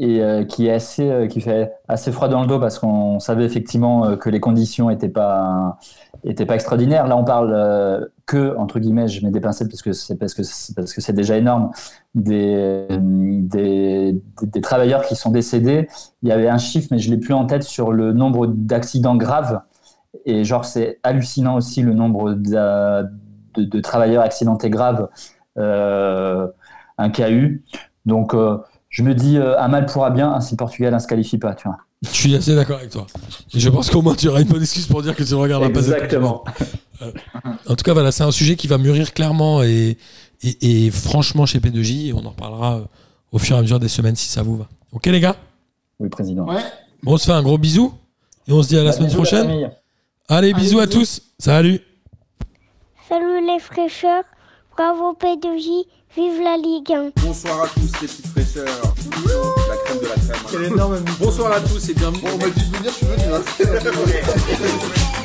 et euh, qui, est assez, euh, qui fait assez froid dans le dos parce qu'on savait effectivement euh, que les conditions n'étaient pas, pas extraordinaires. Là, on parle que, entre guillemets, je mets des pincettes parce que c'est parce que parce que c'est déjà énorme, des, des, travailleurs qui sont décédés. Il y avait un chiffre, mais je l'ai plus en tête, sur le nombre d'accidents graves. Et genre, c'est hallucinant aussi le nombre de, travailleurs accidentés graves un cas eu. Donc, je me dis, euh, un mal pourra bien hein, si le Portugal ne se qualifie pas. Tu vois. Je suis assez d'accord avec toi. Et je pense qu'au moins tu auras une bonne excuse pour dire que tu ne regarderas pas du Monde. En tout cas, voilà, c'est un sujet qui va mûrir clairement et, et, et franchement chez P2J. Et on en reparlera euh, au fur et à mesure des semaines si ça vous va. Ok, les gars? Oui, président. Ouais. Bon, On se fait un gros bisou et on se dit à la Bah, semaine bisous, prochaine. Allez, bisous à bisous. tous. Salut. Salut les fraîcheurs, bravo P2J, vive la Ligue 1. Bonsoir à tous les petites fraîcheurs. La crème de la crème. Bonsoir à tous et bienvenue. On m'a dit de venir, je suis venu. hein. (laughs)